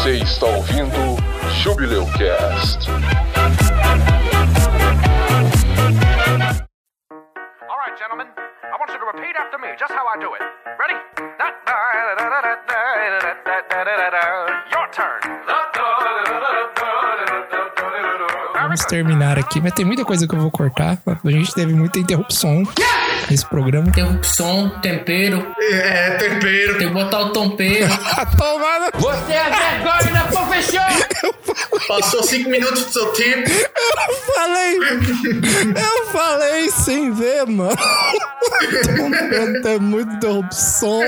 Você está ouvindo Jubileu Cast. All right, gentlemen. I want you to repeat after me, just how I do it. Ready? Your turn. Vamos terminar aqui, mas tem muita coisa que eu vou cortar. A gente teve muita interrupção nesse programa. Interrupção, tempero. É, tempero. Tem que botar o tompeiro. Tomada! Você é vergonha da profissão! Passou cinco minutos do seu tempo. Eu falei! Eu falei sem ver, mano. Tem muita interrupção.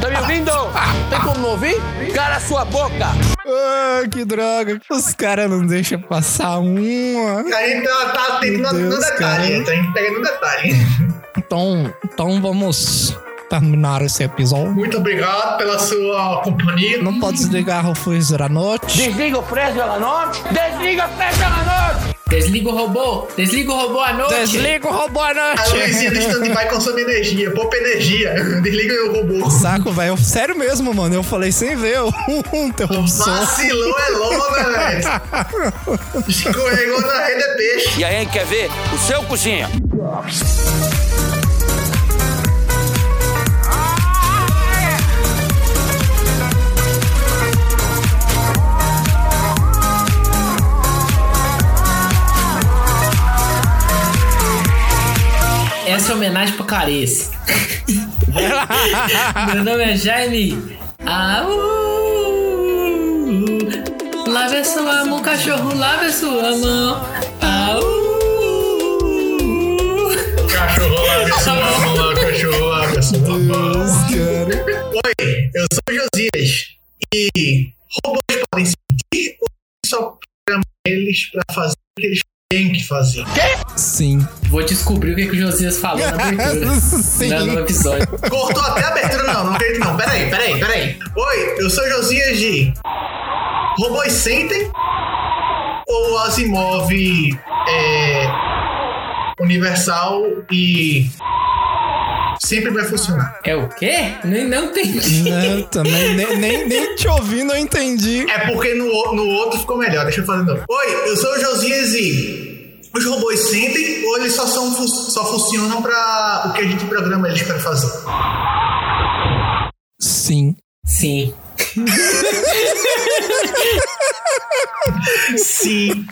Tá me ouvindo? Tem como não ouvir? Cara sua boca! Ah, que droga. Os caras não deixam passar uma. A gente tá, tá atento no, no detalhe. cara. A gente pega no detalhe. Então, então vamos terminar esse episódio. Muito obrigado pela sua companhia. Não pode desligar o Fuiz da noite. Desliga o preço da noite! Desliga o preço da noite! Desliga o robô! Desliga o robô à noite! Desliga o robô à A noite. luzinha do stand-by consome energia. Poupa energia. Desliga o robô. Saco, velho. Sério mesmo, mano. Eu falei sem ver o interrupção. Vacilão é lona, velho. Escorregou na rede é peixe. E aí, quer ver o seu cozinha? Essa homenagem pro Clarice. Meu nome é Jaime. Ah, uh, lave a sua mão, cachorro, lave a sua mão. Ah, uh, Cachorro lava sua mão cachorro lava sua mão. Oi, eu sou o Josias. E robôs podem sentir ou só programar eles pra fazer o que eles têm que fazer? Sim. Vou descobrir o que, que o Josias falou na abertura. Sim. No episódio. Cortou até a abertura, não, não acredito não. Peraí, peraí, peraí. Oi, eu sou o Josias de Robôs sentem ou Asimov é universal e sempre vai funcionar? É o quê? Nem não entendi. Não, também nem, nem, nem te ouvindo eu entendi. É porque no, no outro ficou melhor, deixa eu fazer de novo. Oi, eu sou o Josias e os robôs sentem ou eles só, são, só funcionam pra o que a gente programa eles pra fazer? Sim. Sim. Sim.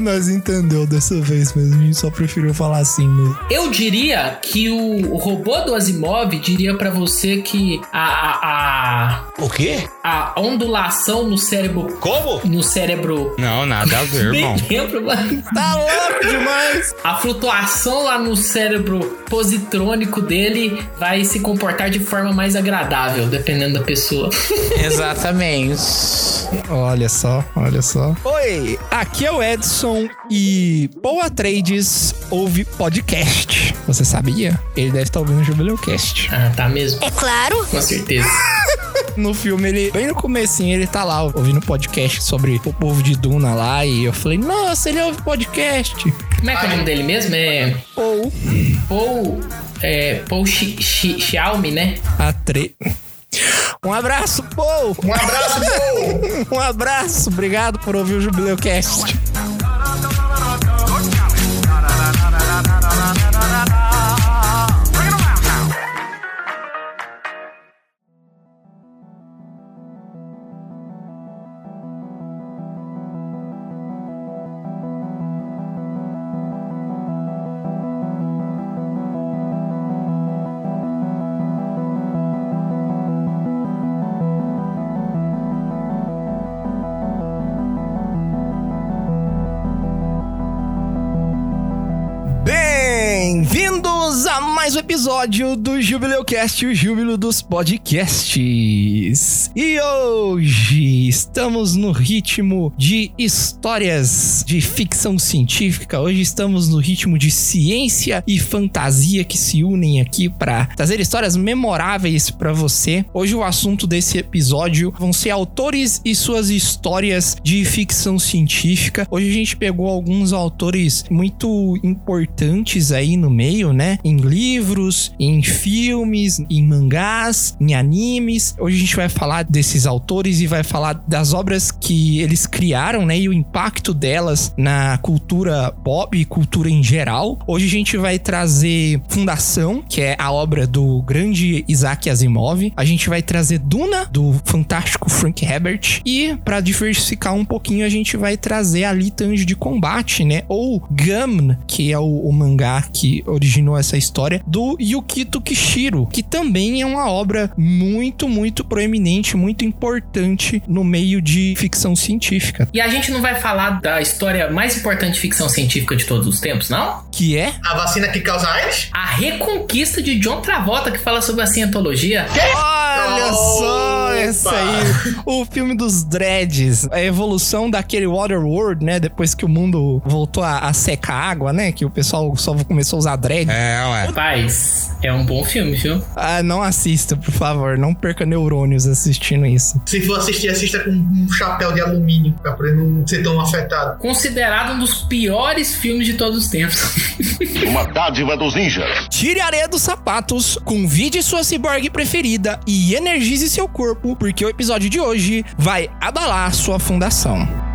Nós entendeu dessa vez mesmo. A gente só preferiu falar assim mesmo. Eu diria que o, robô do Asimov diria pra você que a, a, O quê? a, a ondulação no cérebro. Como? No cérebro. Não, nada a ver, irmão. Lembro, mano. Tá louco demais! A flutuação lá no cérebro positrônico dele vai se comportar de forma mais agradável, dependendo da pessoa. Exatamente. Olha só, olha só. Oi, aqui é o Edson e Paul Atreides ouve podcast. Você sabia? Ele deve estar ouvindo o Jubileucast. Ah, tá mesmo? É claro. Com certeza. No filme, ele, bem no comecinho, ele tá lá ouvindo podcast sobre o povo de Duna lá. E eu falei, nossa, ele ouve podcast. Como é que é o nome dele mesmo? É. Paul Paul. É. Paul Xiaomi, né? Atre... Um abraço, Paul! Um abraço, Paul! Um abraço, obrigado por ouvir o Jubileucast. Mais um episódio do Jubileucast, o júbilo dos podcasts. E hoje estamos no ritmo de histórias de ficção científica. Hoje estamos no ritmo de ciência e fantasia que se unem aqui para trazer histórias memoráveis para você. Hoje o assunto desse episódio vão ser autores e suas histórias de ficção científica. Hoje a gente pegou alguns autores muito importantes aí no meio, né? Em livros livros, em filmes, em mangás, em animes. Hoje a gente vai falar desses autores e vai falar das obras que eles criaram, né? E o impacto delas na cultura pop e cultura em geral. Hoje a gente vai trazer Fundação, que é a obra do grande Isaac Asimov. A gente vai trazer Duna, do fantástico Frank Herbert. E para diversificar um pouquinho, a gente vai trazer Alita Anjo de Combate, né? Ou Gum, que é o, o mangá que originou essa história, do Yukito Kishiro, que também é uma obra muito, muito proeminente, muito importante no meio de ficção científica. E a gente não vai falar da história mais importante de ficção científica de todos os tempos, não? Que é A vacina que causa AIDS? A Reconquista de John Travolta, que fala sobre a cientologia. Olha só essa aí. O filme dos dreads. A evolução daquele Waterworld, né? Depois que o mundo voltou a, a secar água, né? Que o pessoal só começou a usar dread. É, ué. Rapaz, é um bom filme, viu? Ah, não assista, por favor. Não perca neurônios assistindo isso. Se for assistir, assista com um chapéu de alumínio, pra poder não ser tão afetado. Considerado um dos piores filmes de todos os tempos. Uma dádiva dos ninjas. Tire a areia dos sapatos, convide sua ciborgue preferida e energize seu corpo, porque o episódio de hoje vai abalar sua fundação.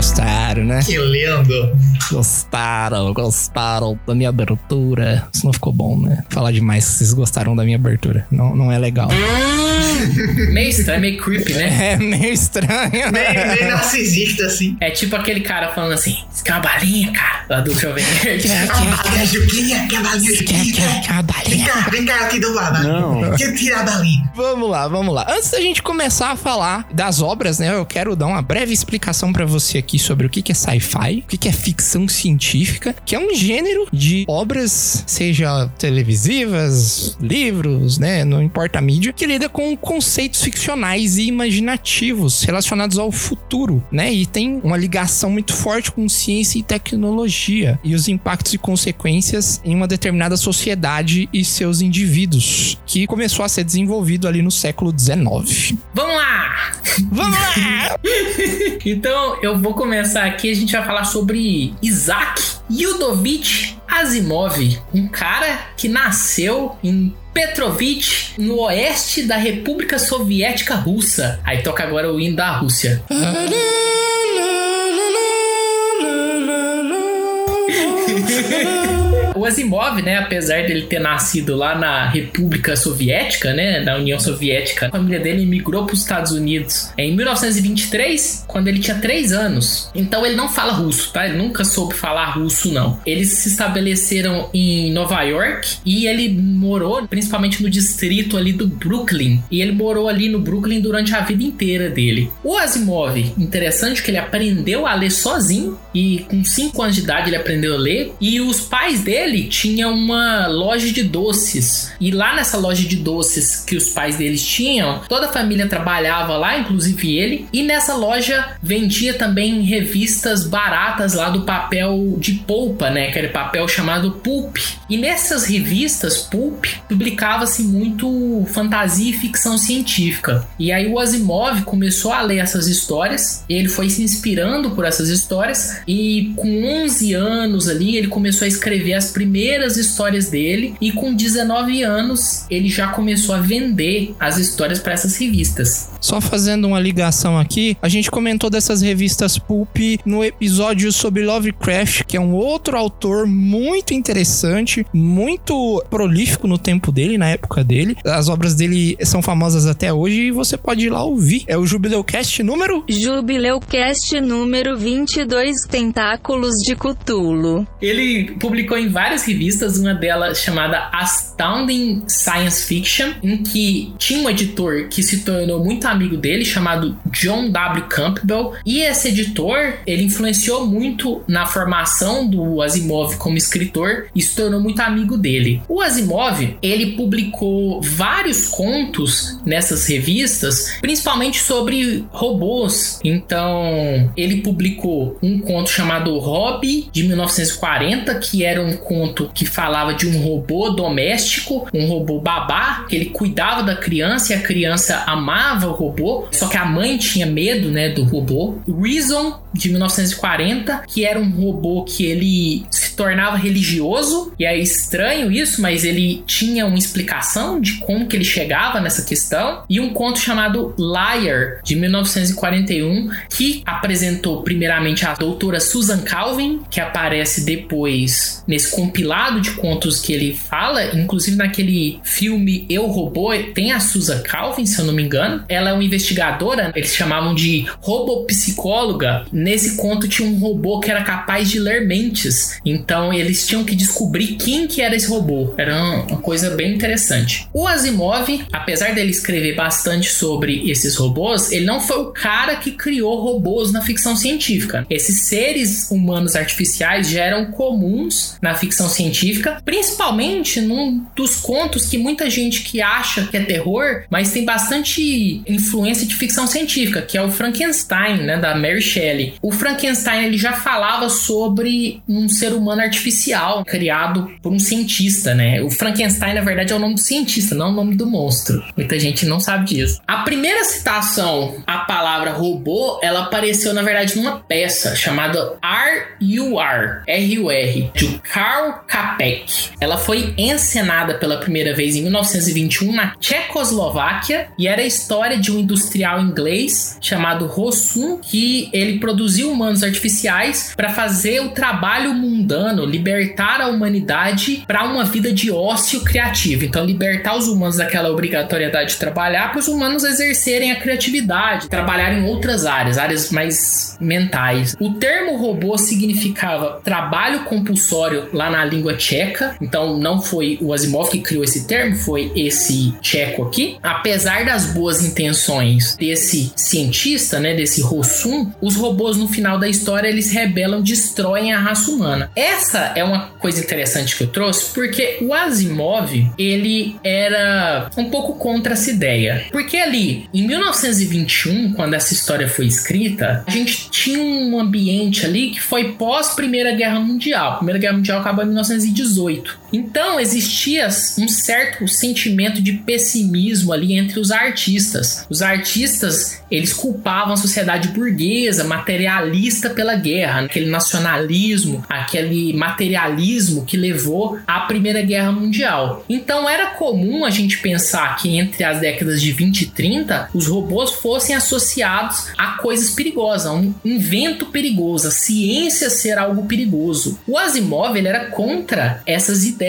Gostaram, né? Que lindo! Gostaram, gostaram da minha abertura. Isso não ficou bom, né? Falar demais que vocês gostaram da minha abertura. Não, não é legal. meio estranho, meio creepy, né? É meio estranho. Bem, bem narcisista, assim. É tipo aquele cara falando assim: aqui é uma balinha, cara, lá do Jovem Nerd. Quer, quer, balinha, Juquinha, balinha, quer, quer, quer uma Vem balinha? cá, vem cá, eu te dou uma balinha. Não. Eu tirar a balinha. Vamos lá, vamos lá. Antes da gente começar a falar das obras, né? Eu quero dar uma breve explicação pra você aqui sobre o que é sci-fi, o que que é ficção científica, que é um gênero de obras, seja televisivas, livros, né? Não importa a mídia, que lida com conceitos ficcionais e imaginativos relacionados ao futuro, né? E tem uma ligação muito forte com ciência e tecnologia e os impactos e consequências em uma determinada sociedade e seus indivíduos, que começou a ser desenvolvido ali no século XIX. Vamos lá! Vamos lá! Então, eu vou começar aqui. A gente vai falar sobre Isaac Yudovich Asimov, um cara que nasceu em Petrovich, no oeste da República Soviética Russa. Aí toca agora o hino da Rússia. O Asimov, né, apesar dele ter nascido lá na República Soviética, né, na União Soviética, a família dele migrou para os Estados Unidos em 1923, quando ele tinha 3 anos. Então ele não fala russo, tá? Ele nunca soube falar russo, não. Eles se estabeleceram em Nova York e ele morou principalmente no distrito ali do Brooklyn. E ele morou ali no Brooklyn durante a vida inteira dele. O Asimov, interessante que ele aprendeu a ler sozinho e com 5 anos de idade ele aprendeu a ler. E os pais dele tinham uma loja de doces. E lá nessa loja de doces que os pais deles tinham, toda a família trabalhava lá, inclusive ele. E nessa loja vendia também revistas baratas lá do papel de polpa, né? Aquele papel chamado pulp. E nessas revistas pulp publicava-se muito fantasia e ficção científica. E aí o Asimov começou a ler essas histórias, ele foi se inspirando por essas histórias e com 11 anos ali ele começou a escrever as primeiras histórias dele e com 19 anos ele já começou a vender as histórias para essas revistas. Só fazendo uma ligação aqui, a gente comentou dessas revistas pulp no episódio sobre Lovecraft, que é um outro autor muito interessante, muito prolífico no tempo dele, na época dele. As obras dele são famosas até hoje e você pode ir lá ouvir. É o Jubileucast número Jubileucast número 22 Tentáculos de Cutulo. Ele publicou em várias revistas, uma delas chamada Astounding Science Fiction, em que tinha um editor que se tornou muito amigo dele, chamado John W. Campbell, e esse editor, ele influenciou muito na formação do Asimov como escritor e se tornou muito amigo dele. O Asimov, ele publicou vários contos nessas revistas, principalmente sobre robôs. Então, ele publicou um conto conto chamado Hobby, de 1940, que era um conto que falava de um robô doméstico, um robô babá, que ele cuidava da criança e a criança amava o robô, só que a mãe tinha medo, né, do robô. Reason, de 1940, que era um robô que ele se tornava religioso, e é estranho isso, mas ele tinha uma explicação de como que ele chegava nessa questão, e um conto chamado Liar, de 1941, que apresentou primeiramente a doutora Susan Calvin, que aparece depois nesse compilado de contos que ele fala, inclusive naquele filme Eu Robô, tem a Susan Calvin, se eu não me engano. Ela é uma investigadora, eles chamavam de robopsicóloga. Nesse conto tinha um robô que era capaz de ler mentes. Então eles tinham que descobrir quem que era esse robô. Era uma coisa bem interessante. O Asimov, apesar dele escrever bastante sobre esses robôs, ele não foi o cara que criou robôs na ficção científica. Esses seres humanos artificiais já eram comuns na ficção científica, principalmente num dos contos que muita gente que acha que é terror, mas tem bastante influência de ficção científica, que é o Frankenstein, né, da Mary Shelley. O Frankenstein ele já falava sobre um ser humano artificial criado por um cientista, né? O Frankenstein na verdade é o nome do cientista, não o nome do monstro. Muita gente não sabe disso. A primeira citação à palavra robô, ela apareceu na verdade numa peça chamada R.U.R. R-U-R, de Karl Capek. Ela foi encenada pela primeira vez em 1921 na Tchecoslováquia e era a história de um industrial inglês chamado Rossum que ele produziu humanos artificiais para fazer o trabalho mundano, libertar a humanidade para uma vida de ócio criativo. Então, libertar os humanos daquela obrigatoriedade de trabalhar para os humanos exercerem a criatividade, trabalhar em outras áreas, áreas mais mentais. O termo robô significava trabalho compulsório lá na língua tcheca, então não foi o Asimov que criou esse termo, foi esse tcheco aqui. Apesar das boas intenções desse cientista, né, desse Rossum, os robôs no final da história eles rebelam, destroem a raça humana. Essa é uma coisa interessante que eu trouxe, porque o Asimov, ele era um pouco contra essa ideia. Porque ali, em 1921, quando essa história foi escrita, a gente tinha um ambiente ali que foi pós Primeira Guerra Mundial. Primeira Guerra Mundial acabou em 1918. Então existia um certo sentimento de pessimismo ali entre os artistas. Os artistas eles culpavam a sociedade burguesa, materialista pela guerra, aquele nacionalismo, aquele materialismo que levou à Primeira Guerra Mundial. Então era comum a gente pensar que entre as décadas de 20 e 30 os robôs fossem associados a coisas perigosas, a um invento perigoso, a ciência ser algo perigoso. O Asimov ele era contra essas ideias,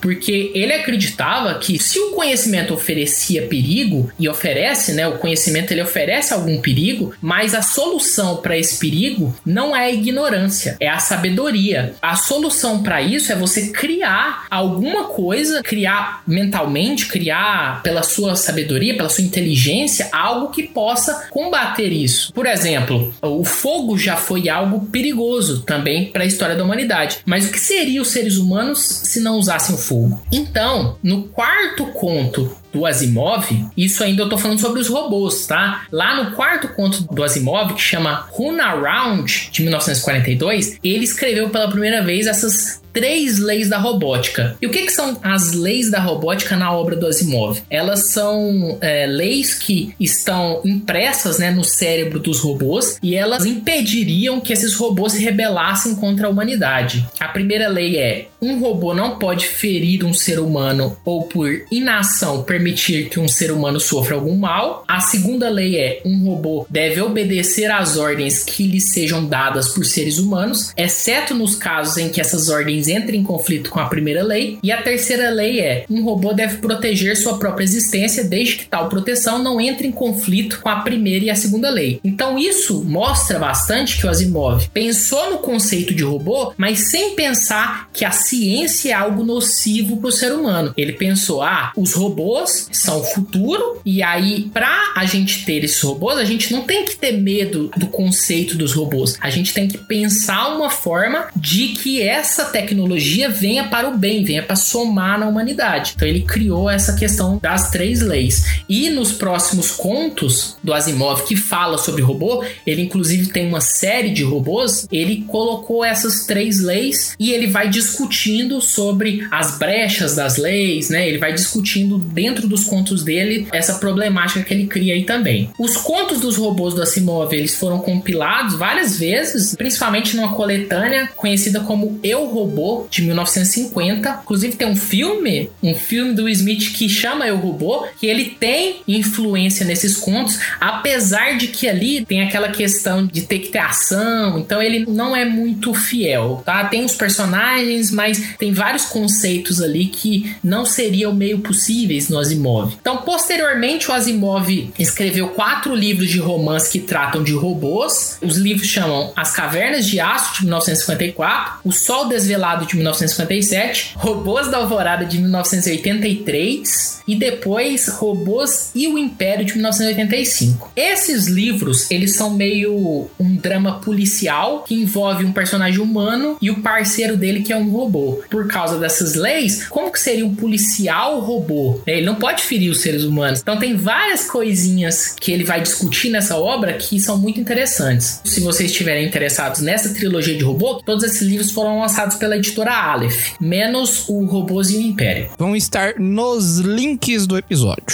porque ele acreditava que se o conhecimento oferecia perigo e oferece, né, o conhecimento ele oferece algum perigo, mas a solução para esse perigo não é a ignorância, é a sabedoria. A solução para isso é você criar alguma coisa, criar mentalmente, criar pela sua sabedoria, pela sua inteligência, algo que possa combater isso. Por exemplo, o fogo já foi algo perigoso também para a história da humanidade. Mas o que seriam os seres humanos se não usassem o fogo? Então, no quarto conto do Asimov, isso ainda eu tô falando sobre os robôs, tá? Lá no quarto conto do Asimov, que chama Runaround, de 1942, ele escreveu pela primeira vez essas três leis da robótica. E o que, que, são as leis da robótica na obra do Asimov? Elas são é, leis que estão impressas né, no cérebro dos robôs e elas impediriam que esses robôs se rebelassem contra a humanidade. A primeira lei é: um robô não pode ferir um ser humano ou por inação permitir que um ser humano sofra algum mal. A segunda lei é: um robô deve obedecer às ordens que lhe sejam dadas por seres humanos, exceto nos casos em que essas ordens entrem em conflito com a primeira lei. E a terceira lei é: um robô deve proteger sua própria existência desde que tal proteção não entre em conflito com a primeira e a segunda lei. Então isso mostra bastante que o Asimov pensou no conceito de robô, mas sem pensar que a ciência é algo nocivo para o ser humano. Ele pensou: ah, os robôs robôs são o futuro, e aí, pra a gente ter esses robôs, a gente não tem que ter medo do conceito dos robôs. A gente tem que pensar uma forma de que essa tecnologia venha para o bem, venha para somar na humanidade. Então ele criou essa questão das três leis. E nos próximos contos do Asimov que fala sobre robô, ele inclusive tem uma série de robôs, ele colocou essas três leis e ele vai discutindo sobre as brechas das leis, né? Ele vai discutindo dentro dos contos dele essa problemática que ele cria aí também. Os contos dos robôs do Asimov, eles foram compilados várias vezes, principalmente numa coletânea conhecida como Eu Robô de 1950. Inclusive tem um filme, um filme do Smith que chama Eu Robô, que ele tem influência nesses contos, apesar de que ali tem aquela questão de ter que ter ação, então ele não é muito fiel, tá? Tem os personagens, mas tem vários conceitos ali que não seriam meio possíveis no Asimov. Então, posteriormente, o Asimov escreveu quatro livros de romance que tratam de robôs. Os livros chamam As Cavernas de Aço, de 1954, O Sol Desvelado, de 1957, Robôs da Alvorada, de 1983 e depois Robôs e o Império, de 1985. Esses livros, eles são meio um drama policial que envolve um personagem humano e o parceiro dele que é um robô. Por causa dessas leis, como que seria um policial robô? Ele não pode ferir os seres humanos. Então tem várias coisinhas que ele vai discutir nessa obra que são muito interessantes. Se vocês estiverem interessados nessa trilogia de robô, todos esses livros foram lançados pela editora Aleph, menos o Robôs e o Império. Vão estar nos links do episódio.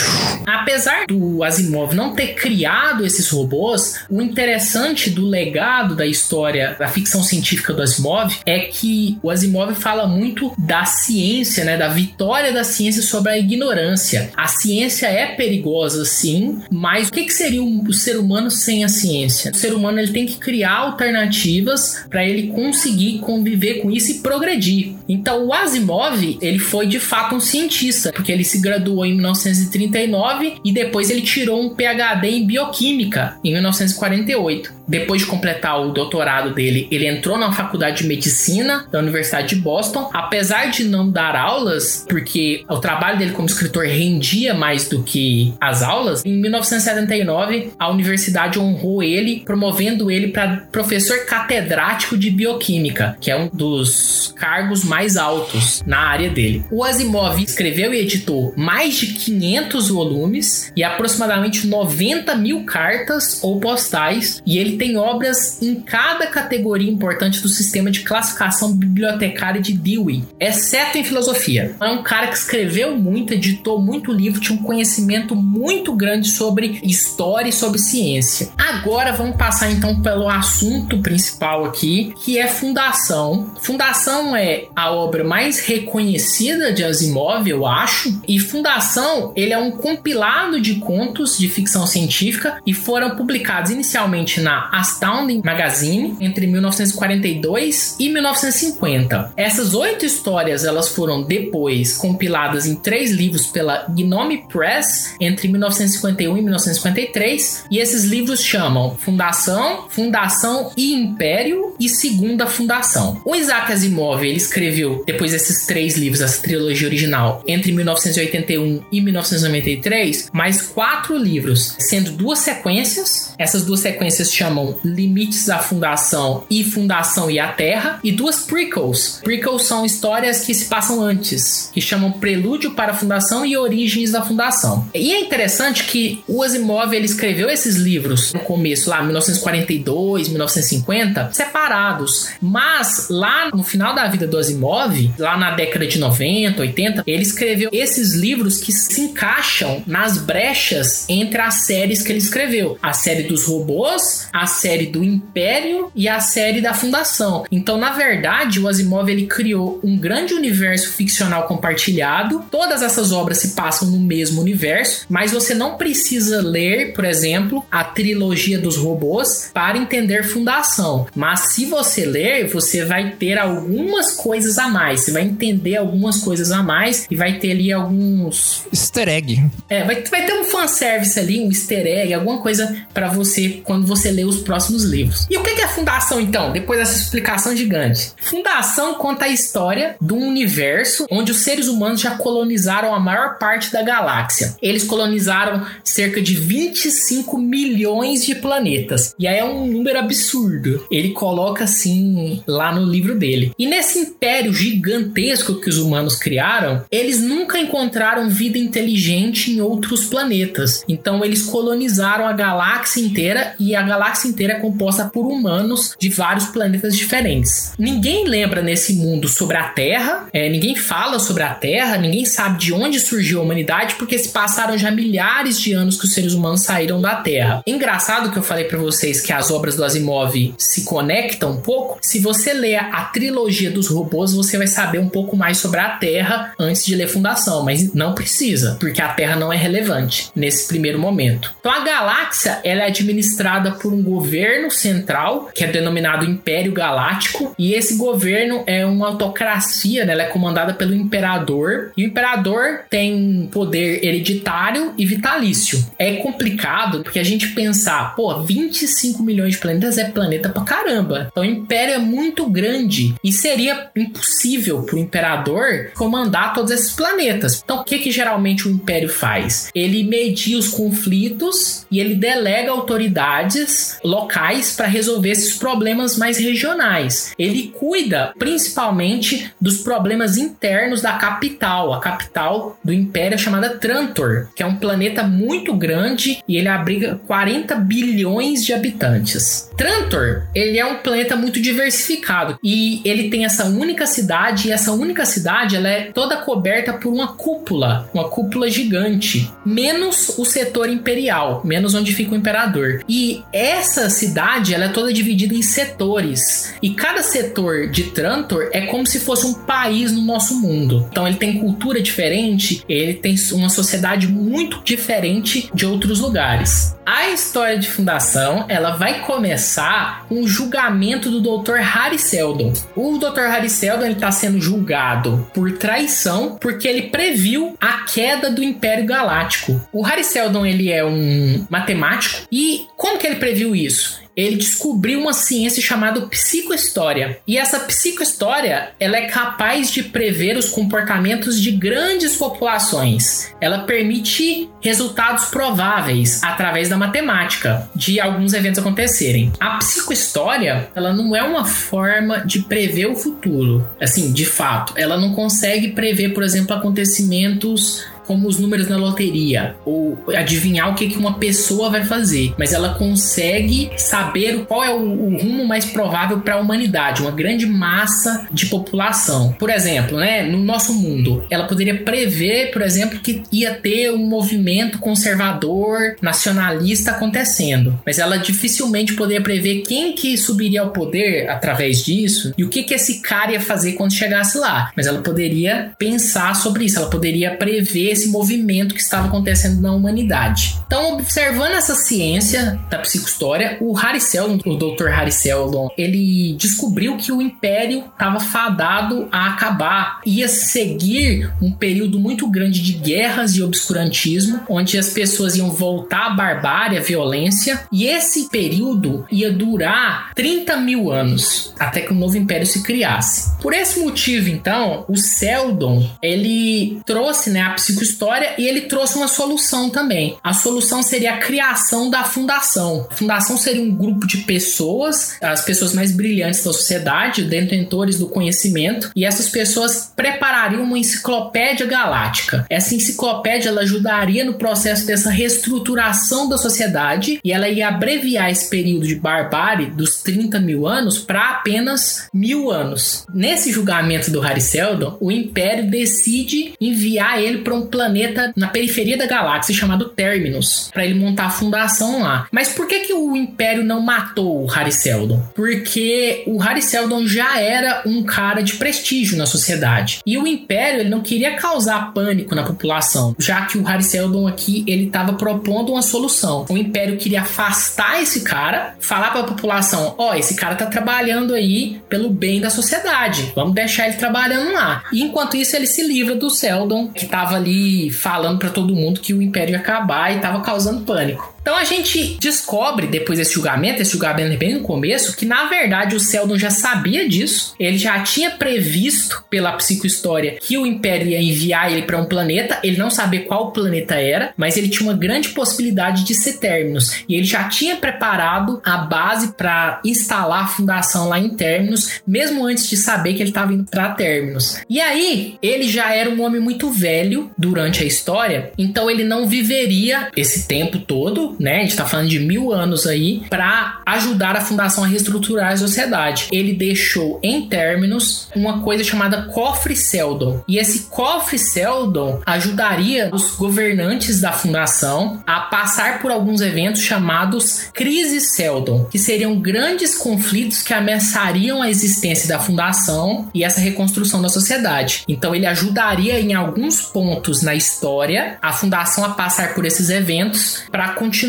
Apesar do Asimov não ter criado esses robôs, o interessante do legado da história da ficção científica do Asimov é que o Asimov fala muito da ciência, né, da vitória da ciência sobre a ignorância. A ciência é perigosa, sim, mas o que, que seria o ser humano sem a ciência? O ser humano ele tem que criar alternativas para ele conseguir conviver com isso e progredir. Então, o Asimov ele foi de fato um cientista, porque ele se graduou em 1939 e depois ele tirou um PhD em bioquímica em 1948. Depois de completar o doutorado dele, ele entrou na faculdade de medicina da Universidade de Boston. Apesar de não dar aulas, porque o trabalho dele como escritor rendia mais do que as aulas, em 1979 a universidade honrou ele, promovendo ele para professor catedrático de bioquímica, que é um dos cargos mais altos na área dele. O Asimov escreveu e editou mais de 500 volumes e aproximadamente 90 mil cartas ou postais, e ele tem obras em cada categoria importante do sistema de classificação bibliotecária de Dewey, exceto em filosofia. É um cara que escreveu muito, editou muito livro, tinha um conhecimento muito grande sobre história e sobre ciência. Agora vamos passar então pelo assunto principal aqui, que é Fundação. Fundação é a obra mais reconhecida de Asimov, eu acho, e Fundação ele é um compilado de contos de ficção científica e foram publicados inicialmente na Astounding Magazine entre 1942 e 1950. Essas oito histórias elas foram depois compiladas em três livros pela Gnome Press entre 1951 e 1953 e esses livros chamam Fundação, Fundação e Império e Segunda Fundação. O Isaac Asimov ele escreveu depois desses três livros, essa trilogia original, entre 1981 e 1993, mais quatro livros, sendo duas sequências. Essas duas sequências chamam Limites da Fundação e Fundação e a Terra, e duas prequels. Prequels são histórias que se passam antes, que chamam Prelúdio para a Fundação e Origens da Fundação. E é interessante que o Asimov ele escreveu esses livros no começo, lá 1942, 1950, separados, mas lá no final da vida do Asimov, lá na década de 90, 80, ele escreveu esses livros que se encaixam nas brechas entre as séries que ele escreveu. A série dos robôs, a série do Império e a série da Fundação. Então, na verdade, o Asimov ele criou um grande universo ficcional compartilhado. Todas essas obras se passam no mesmo universo, mas você não precisa ler, por exemplo, a trilogia dos robôs para entender Fundação. Mas se você ler, você vai ter algumas coisas a mais. Você vai entender algumas coisas a mais e vai ter ali alguns. Easter egg. É, vai, vai ter um fanservice ali, um easter egg, alguma coisa para você quando você ler os próximos livros. E o que é Fundação, então, depois dessa explicação gigante? Fundação conta a história de um universo onde os seres humanos já colonizaram a maior parte da galáxia. Eles colonizaram cerca de 25 milhões de planetas. E aí é um número absurdo. Ele coloca assim lá no livro dele. E nesse império gigantesco que os humanos criaram, eles nunca encontraram vida inteligente em outros planetas. Então eles colonizaram a galáxia inteira e a galáxia inteira é composta por humanos de vários planetas diferentes. Ninguém lembra nesse mundo sobre a Terra, é, ninguém fala sobre a Terra, ninguém sabe de onde surgiu a humanidade porque se passaram já milhares de anos que os seres humanos saíram da Terra. Engraçado que eu falei para vocês que as obras do Asimov se conectam um pouco. Se você ler a trilogia dos robôs, você vai saber um pouco mais sobre a Terra antes de ler Fundação, mas não precisa, porque a Terra não é relevante nesse primeiro momento. Então a galáxia ela é administrada por um governo central que é denominado Império Galáctico e esse governo é uma autocracia, né? ela é comandada pelo imperador e o imperador tem poder hereditário e vitalício. É complicado porque a gente pensar, pô, 25 milhões de planetas é planeta pra caramba. Então o império é muito grande e seria impossível pro imperador comandar todos esses planetas. Então o que que geralmente o império faz? Ele media os conflitos e ele delega autoridades locais para resolver esses problemas mais regionais. Ele cuida principalmente dos problemas internos da capital. A capital do império chamada Trantor, que é um planeta muito grande e ele abriga 40 bilhões de habitantes. Trantor, ele é um planeta muito diversificado e ele tem essa única cidade e essa única cidade ela é toda coberta por uma cúpula, uma cúpula gigante, menos o setor imperial, menos onde fica o imperador. E essa cidade ela é toda dividida em setores e cada setor de Trantor é como se fosse um país no nosso mundo. Então ele tem cultura diferente, ele tem uma sociedade muito diferente de outros lugares. A história de fundação ela vai começar com o julgamento do Dr. Harry Seldon. O Dr. Harry Seldon está sendo julgado por traição porque ele previu a queda do Império Galáctico. O Harry Seldon ele é um matemático e como que ele previu isso? Ele descobriu uma ciência chamada psicohistória. E essa psicohistória, ela é capaz de prever os comportamentos de grandes populações. Ela permite resultados prováveis através da matemática de alguns eventos acontecerem. A psicohistória, ela não é uma forma de prever o futuro. Assim, de fato, ela não consegue prever, por exemplo, acontecimentos como os números na loteria ou adivinhar o que, que uma pessoa vai fazer, mas ela consegue saber qual é o, o rumo mais provável para a humanidade, uma grande massa de população. Por exemplo, né, no nosso mundo, ela poderia prever, por exemplo, que ia ter um movimento conservador, nacionalista acontecendo, mas ela dificilmente poderia prever quem que subiria ao poder através disso e o que que esse cara ia fazer quando chegasse lá. Mas ela poderia pensar sobre isso, ela poderia prever esse movimento que estava acontecendo na humanidade. Então, observando essa ciência da psicohistória, o Seldon, o Dr. Seldon, ele descobriu que o Império estava fadado a acabar. Ia seguir um período muito grande de guerras e obscurantismo, onde as pessoas iam voltar à barbárie, à violência, e esse período ia durar 30 mil anos, até que o novo Império se criasse. Por esse motivo, então, o Seldon, ele trouxe né, a psicohistória história e ele trouxe uma solução também. A solução seria a criação da fundação. A fundação seria um grupo de pessoas, as pessoas mais brilhantes da sociedade, detentores do conhecimento, e essas pessoas preparariam uma enciclopédia galáctica. Essa enciclopédia ela ajudaria no processo dessa reestruturação da sociedade e ela ia abreviar esse período de barbárie dos 30 mil anos para apenas mil anos. Nesse julgamento do Harry Seldon, o Império decide enviar ele para um planeta na periferia da galáxia chamado Terminus, para ele montar a fundação lá. Mas por que que o Império não matou o Harry Seldon? Porque o Harry Seldon já era um cara de prestígio na sociedade. E o Império ele não queria causar pânico na população, já que o Harry Seldon aqui ele estava propondo uma solução. O Império queria afastar esse cara, falar para a população: ó, oh, esse cara tá trabalhando aí pelo bem da sociedade, vamos deixar ele trabalhando lá. E enquanto isso ele se livra do Seldon, que estava ali falando para todo mundo que o império ia acabar e tava causando pânico. Então a gente descobre, depois desse julgamento, esse julgamento bem no começo, que na verdade o Seldon já sabia disso, ele já tinha previsto pela psicohistória que o Império ia enviar ele para um planeta, ele não sabia qual planeta era, mas ele tinha uma grande possibilidade de ser Terminus, e ele já tinha preparado a base para instalar a fundação lá em Terminus, mesmo antes de saber que ele estava indo para Terminus. E aí, ele já era um homem muito velho durante a história, então ele não viveria esse tempo todo, né? A gente tá falando de mil anos aí, para ajudar a fundação a reestruturar a sociedade. Ele deixou em Terminus uma coisa chamada cofre Seldon. E esse cofre Seldon ajudaria os governantes da fundação a passar por alguns eventos chamados crises Seldon, que seriam grandes conflitos que ameaçariam a existência da fundação e essa reconstrução da sociedade. Então ele ajudaria em alguns pontos na história a fundação a passar por esses eventos para continuar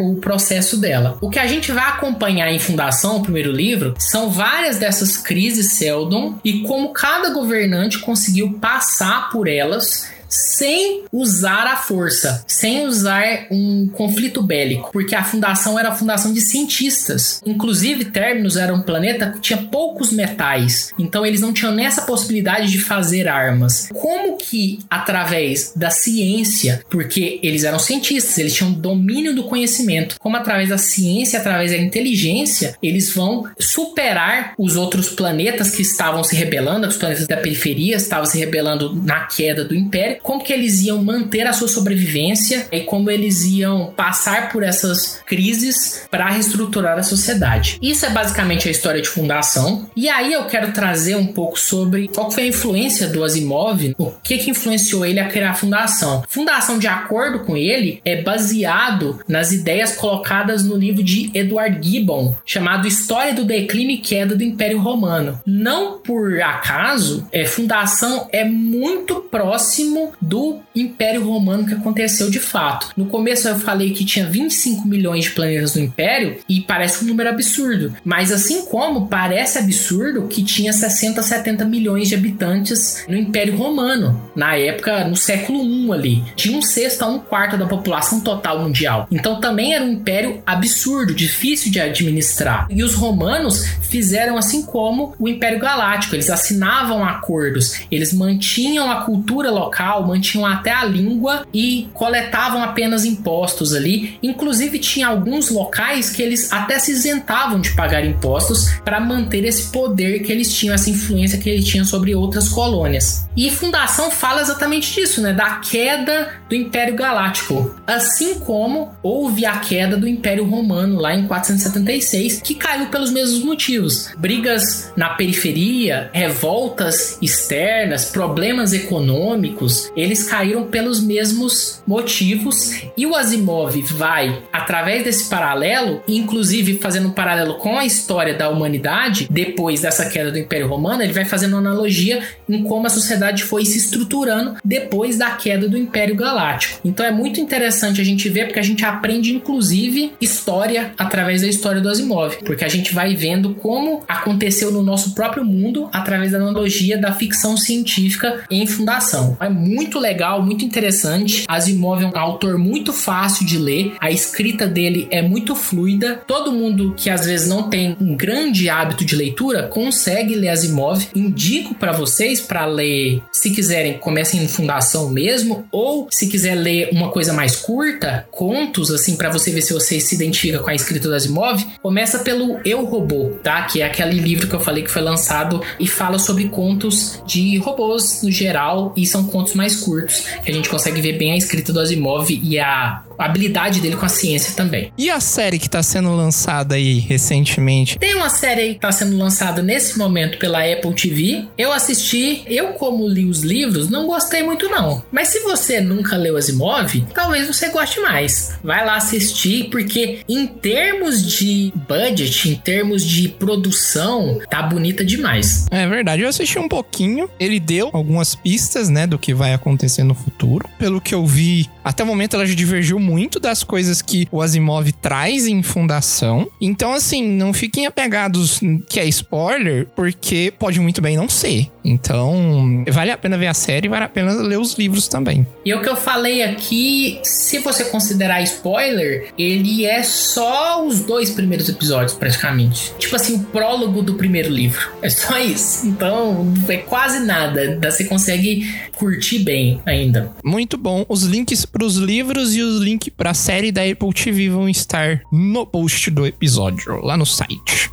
o processo dela. O que a gente vai acompanhar em Fundação, o primeiro livro, são várias dessas crises Seldon e como cada governante conseguiu passar por elas sem usar a força, sem usar um conflito bélico, porque a fundação era a fundação de cientistas. Inclusive, Terminus era um planeta que tinha poucos metais, então eles não tinham nessa possibilidade de fazer armas. Como que através da ciência, porque eles eram cientistas, eles tinham domínio do conhecimento, como através da ciência, através da inteligência, eles vão superar os outros planetas que estavam se rebelando, os planetas da periferia estavam se rebelando na queda do império como que eles iam manter a sua sobrevivência e como eles iam passar por essas crises para reestruturar a sociedade. Isso é basicamente a história de fundação. E aí eu quero trazer um pouco sobre qual foi a influência do Asimov, o que que influenciou ele a criar a fundação. Fundação, de acordo com ele, é baseado nas ideias colocadas no livro de Edward Gibbon, chamado História do Declínio e Queda do Império Romano. Não por acaso, é, fundação é muito próximo do Império Romano que aconteceu de fato. No começo eu falei que tinha 25 milhões de planetas no Império e parece um número absurdo, mas assim como parece absurdo que tinha 60, 70 milhões de habitantes no Império Romano, na época, no século I ali, de um sexto a um quarto da população total mundial. Então também era um império absurdo, difícil de administrar. E os romanos fizeram assim como o Império Galáctico, eles assinavam acordos, eles mantinham a cultura local, mantinham até a língua e coletavam apenas impostos ali. Inclusive, tinha alguns locais que eles até se isentavam de pagar impostos para manter esse poder que eles tinham, essa influência que eles tinham sobre outras colônias. E Fundação fala exatamente disso, né? Da queda do Império Galáctico. Assim como houve a queda do Império Romano lá em 476, que caiu pelos mesmos motivos. Brigas na periferia, revoltas externas, problemas econômicos, eles caíram pelos mesmos motivos e o Asimov vai através desse paralelo, inclusive fazendo um paralelo com a história da humanidade depois dessa queda do Império Romano, ele vai fazendo uma analogia em como a sociedade foi se estruturando depois da queda do Império Galáctico. Então é muito interessante a gente ver porque a gente aprende inclusive história através da história do Asimov, porque a gente vai vendo como aconteceu no nosso próprio mundo através da analogia da ficção científica em fundação. É muito legal, muito interessante. Asimov é um autor muito fácil de ler, a escrita dele é muito fluida. Todo mundo que às vezes não tem um grande hábito de leitura consegue ler Asimov. Indico para vocês para ler, se quiserem, comecem em Fundação mesmo, ou se quiser ler uma coisa mais curta, contos assim para você ver se você se identifica com a escrita do Asimov, começa pelo Eu Robô, tá? Que é aquele livro que eu falei que foi lançado e fala sobre contos de robôs no geral e são contos mais curtos, que a gente consegue ver bem a escrita do Asimov e a habilidade dele com a ciência também. E a série que tá sendo lançada aí recentemente? Tem uma série aí que tá sendo lançada nesse momento pela Apple TV. Eu assisti, eu como li os livros, não gostei muito não. Mas se você nunca leu Asimov, talvez você goste mais. Vai lá assistir, porque em termos de budget, em termos de produção, tá bonita demais. É verdade, eu assisti um pouquinho. Ele deu algumas pistas, né, do que vai acontecer no futuro. Pelo que eu vi, até o momento ela já divergiu muito das coisas que o Asimov traz em Fundação. Então, assim, não fiquem apegados que é spoiler, porque pode muito bem não ser. Então, vale a pena ver a série, vale a pena ler os livros também. E o que eu falei aqui, se você considerar spoiler, ele é só os dois primeiros episódios, praticamente. Tipo assim, o prólogo do primeiro livro. É só isso. Então, é quase nada. Você consegue curtir bem ainda. Muito bom. Os links pros livros e os links pra série da Apple TV vão estar no post do episódio, lá no site.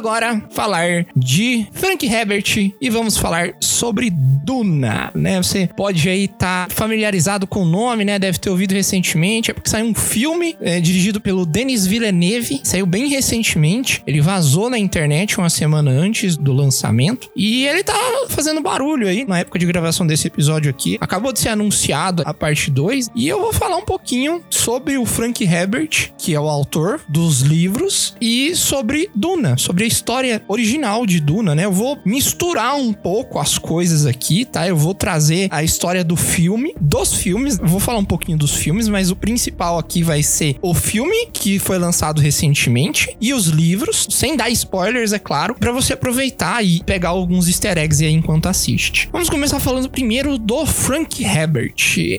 Agora falar de Frank Herbert e vamos falar sobre Duna, né? Você pode aí estar tá familiarizado com o nome, né? Deve ter ouvido recentemente, é porque saiu um filme é, dirigido pelo Denis Villeneuve, saiu bem recentemente. Ele vazou na internet uma semana antes do lançamento e ele tá fazendo barulho aí na época de gravação desse episódio aqui. Acabou de ser anunciado a parte 2 e eu vou falar um pouquinho sobre o Frank Herbert, que é o autor dos livros, e sobre Duna, sobre a história original de Duna, né? Eu vou misturar um pouco as coisas aqui, tá? Eu vou trazer a história do filme, dos filmes, eu vou falar um pouquinho dos filmes, mas o principal aqui vai ser o filme que foi lançado recentemente e os livros, sem dar spoilers, é claro, para você aproveitar e pegar alguns easter eggs aí enquanto assiste. Vamos começar falando primeiro do Frank Herbert.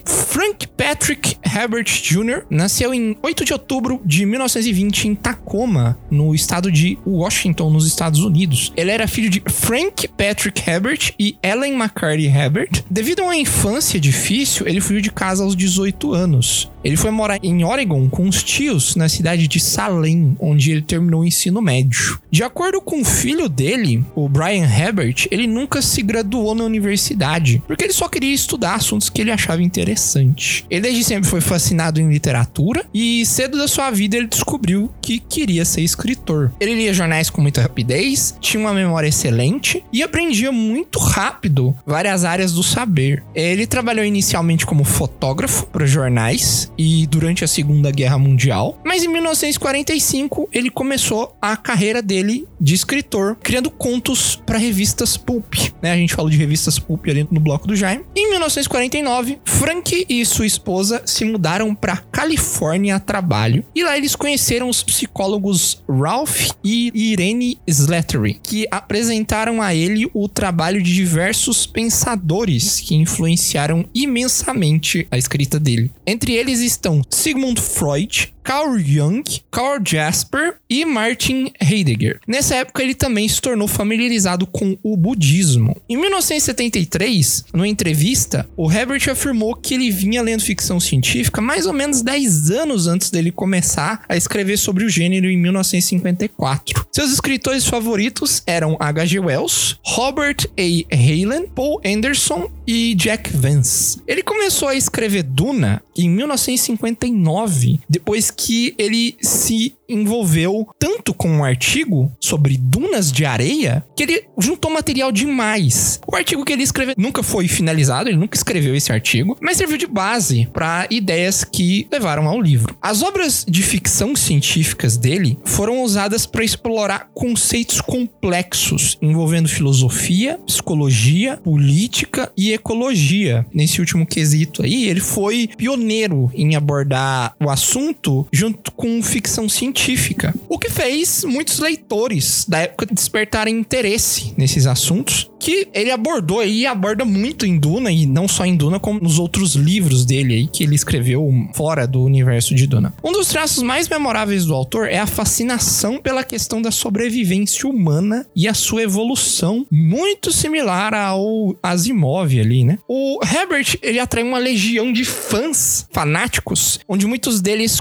Frank Patrick Herbert Jr. nasceu em 8 de outubro de 1920 em Tacoma, no estado de Washington, nos Estados Unidos. Ele era filho de Frank Patrick Herbert e Ellen McCarty Herbert. Devido a uma infância difícil, ele fugiu de casa aos 18 anos. Ele foi morar em Oregon com os tios na cidade de Salem, onde ele terminou o ensino médio. De acordo com o filho dele, o Brian Herbert, ele nunca se graduou na universidade, porque ele só queria estudar assuntos que ele achava interessante. Ele desde sempre foi fascinado em literatura e cedo da sua vida ele descobriu que queria ser escritor. Ele lia jornais com muita rapidez, tinha uma memória excelente e aprendia muito rápido várias áreas do saber. Ele trabalhou inicialmente como fotógrafo para jornais e durante a Segunda Guerra Mundial, mas em 1945 ele começou a carreira dele de escritor, criando contos para revistas pulp. Né? A gente falou de revistas pulp ali no bloco do Jaime. Em 1949, Frank e sua esposa se mudaram para Califórnia a trabalho e lá eles conheceram os psicólogos Ralph e Irene Slattery, que apresentaram a ele o trabalho de diversos pensadores que influenciaram imensamente a escrita dele. Entre eles estão Sigmund Freud, Carl Jung, Carl Jasper e Martin Heidegger. Nessa época, ele também se tornou familiarizado com o budismo. Em 1973, numa entrevista, o Herbert afirmou que ele vinha lendo ficção científica mais ou menos 10 anos antes dele começar a escrever sobre o gênero em 1954. Seus escritores favoritos eram H.G. Wells, Robert A. Heinlein, Paul Anderson e Jack Vance. Ele começou a escrever Duna em 1959, depois que ele se envolveu tanto com um artigo sobre dunas de areia que ele juntou material demais. O artigo que ele escreveu nunca foi finalizado, ele nunca escreveu esse artigo, mas serviu de base para ideias que levaram ao livro. As obras de ficção científicas dele foram usadas para explorar conceitos complexos envolvendo filosofia, psicologia, política e ecologia. Nesse último quesito aí, ele foi pioneiro em abordar o assunto junto com ficção científica o que fez muitos leitores da época despertarem interesse nesses assuntos que ele abordou e aborda muito em Duna e não só em Duna como nos outros livros dele aí que ele escreveu fora do universo de Duna. Um dos traços mais memoráveis do autor é a fascinação pela questão da sobrevivência humana e a sua evolução, muito similar ao Asimov ali, né? O Herbert, ele atrai uma legião de fãs fanáticos, onde muitos deles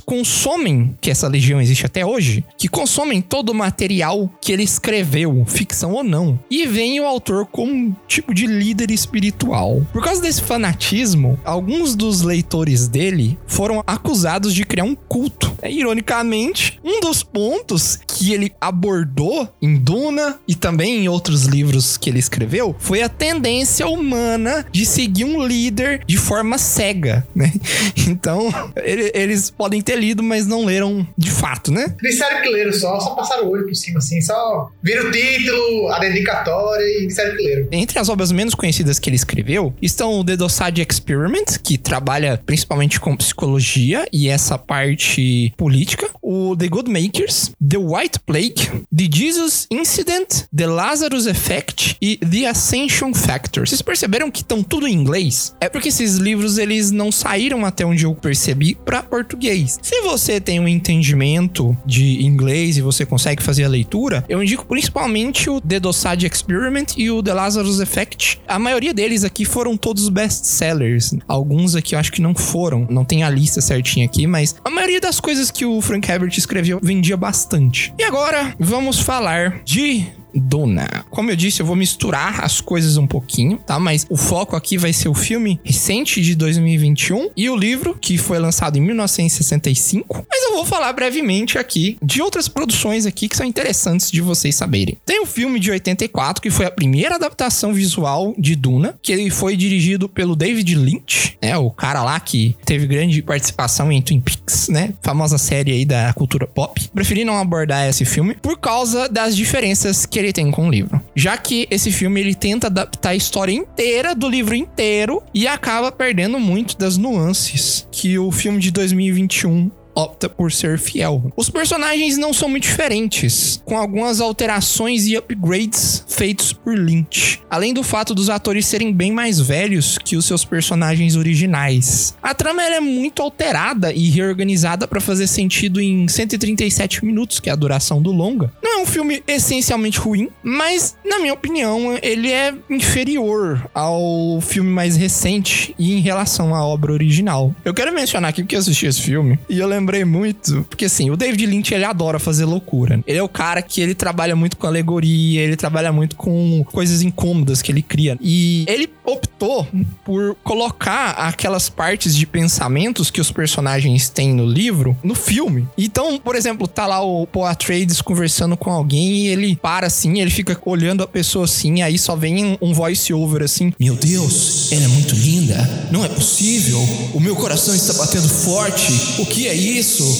que essa legião existe até hoje, que consomem todo o material que ele escreveu, ficção ou não, e veem o autor como um tipo de líder espiritual. Por causa desse fanatismo, alguns dos leitores dele foram acusados de criar um culto. É, ironicamente, um dos pontos que ele abordou em Duna e também em outros livros que ele escreveu foi a tendência humana de seguir um líder de forma cega, né? Então, ele- eles podem ter lido, mas não leram de fato, né? Disseram que leram só, só passaram o olho por cima, assim, só viram o título, a dedicatória e disseram que leram. Entre as obras menos conhecidas que ele escreveu estão o The Dosage Experiment, que trabalha principalmente com psicologia e essa parte política, o The Good Makers, The White Plague, The Jesus Incident, The Lazarus Effect e The Ascension Factor. Vocês perceberam que estão tudo em inglês? É porque esses livros eles não saíram até onde eu percebi para português. Se você tem um entendimento de inglês e você consegue fazer a leitura, eu indico principalmente o The Dosage Experiment e o The Lazarus Effect. A maioria deles aqui foram todos best-sellers. Alguns aqui eu acho que não foram. Não tem a lista certinha aqui, mas a maioria das coisas que o Frank Herbert escreveu vendia bastante. E agora vamos falar de Duna. Como eu disse, eu vou misturar as coisas um pouquinho, tá? Mas o foco aqui vai ser o filme recente de 2021 e o livro que foi lançado em 1965. Mas eu vou falar brevemente aqui de outras produções aqui que são interessantes de vocês saberem. Tem o filme de 84 que foi a primeira adaptação visual de Duna, que ele foi dirigido pelo David Lynch, né? O cara lá que teve grande participação em Twin Peaks, né? Famosa série aí da cultura pop. Preferi não abordar esse filme por causa das diferenças que ele tem com o livro. Já que esse filme ele tenta adaptar a história inteira do livro inteiro e acaba perdendo muito das nuances que o filme de 2021 opta por ser fiel. Os personagens não são muito diferentes, com algumas alterações e upgrades feitos por Lynch, além do fato dos atores serem bem mais velhos que os seus personagens originais. A trama é muito alterada e reorganizada para fazer sentido em 137 minutos, que é a duração do longa. Não é um filme essencialmente ruim, mas na minha opinião, ele é inferior ao filme mais recente e em relação à obra original. Eu quero mencionar aqui porque eu assisti esse filme e eu lembrei muito, porque assim, o David Lynch ele adora fazer loucura. Ele é o cara que ele trabalha muito com alegoria, ele trabalha muito com coisas incômodas que ele cria. E ele optou por colocar aquelas partes de pensamentos que os personagens têm no livro no filme. Então, por exemplo, tá lá o Paul Atreides conversando com alguém e ele para assim, ele fica olhando a pessoa assim, aí só vem um voice over assim: Meu Deus, ela é muito linda. Não é possível. O meu coração está batendo forte. O que é isso?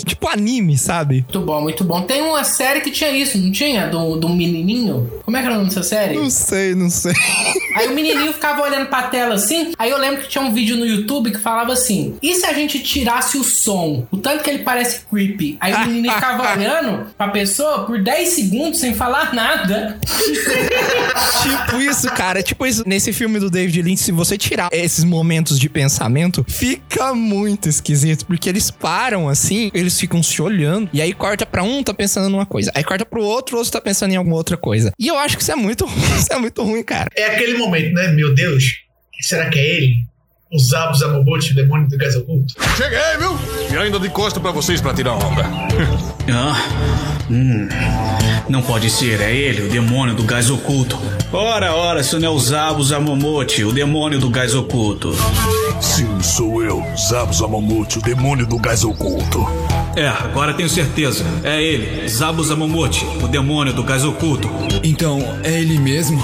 Tipo anime, sabe? Muito bom, muito bom. Tem uma série que tinha isso, não tinha? Do, do menininho? Como é que era o nome dessa série? Não sei, não sei. Aí o menininho ficava olhando pra tela assim. Aí eu lembro que tinha um vídeo no YouTube que falava assim: e se a gente tirasse o som? O tanto que ele parece creepy. Aí o menininho ficava olhando pra pessoa por 10 segundos sem falar nada. tipo isso, cara. Tipo isso. Nesse filme do David Lynch, se você tirar esses momentos de pensamento, fica muito esquisito. Porque eles param assim, eles ficam se olhando. E aí corta pra um, tá pensando numa coisa. Aí corta pro outro, o outro tá pensando em alguma outra coisa. E eu acho que isso é muito, isso é muito ruim, cara. É aquele momento, né? Meu Deus, será que é ele? Os Zabos Amobot, o demônio do gás oculto? Cheguei, viu? E ainda de costa pra vocês pra tirar onda. Ah, hum, não pode ser, é ele, o demônio do gás oculto. Ora, ora, se não é o Zabus Amomote, o demônio do gás oculto. Sim, sou eu, Zabos Amamuti, o demônio do gás oculto. É, agora tenho certeza. É ele, Zabus Amomote, o demônio do gás oculto. Então, é ele mesmo?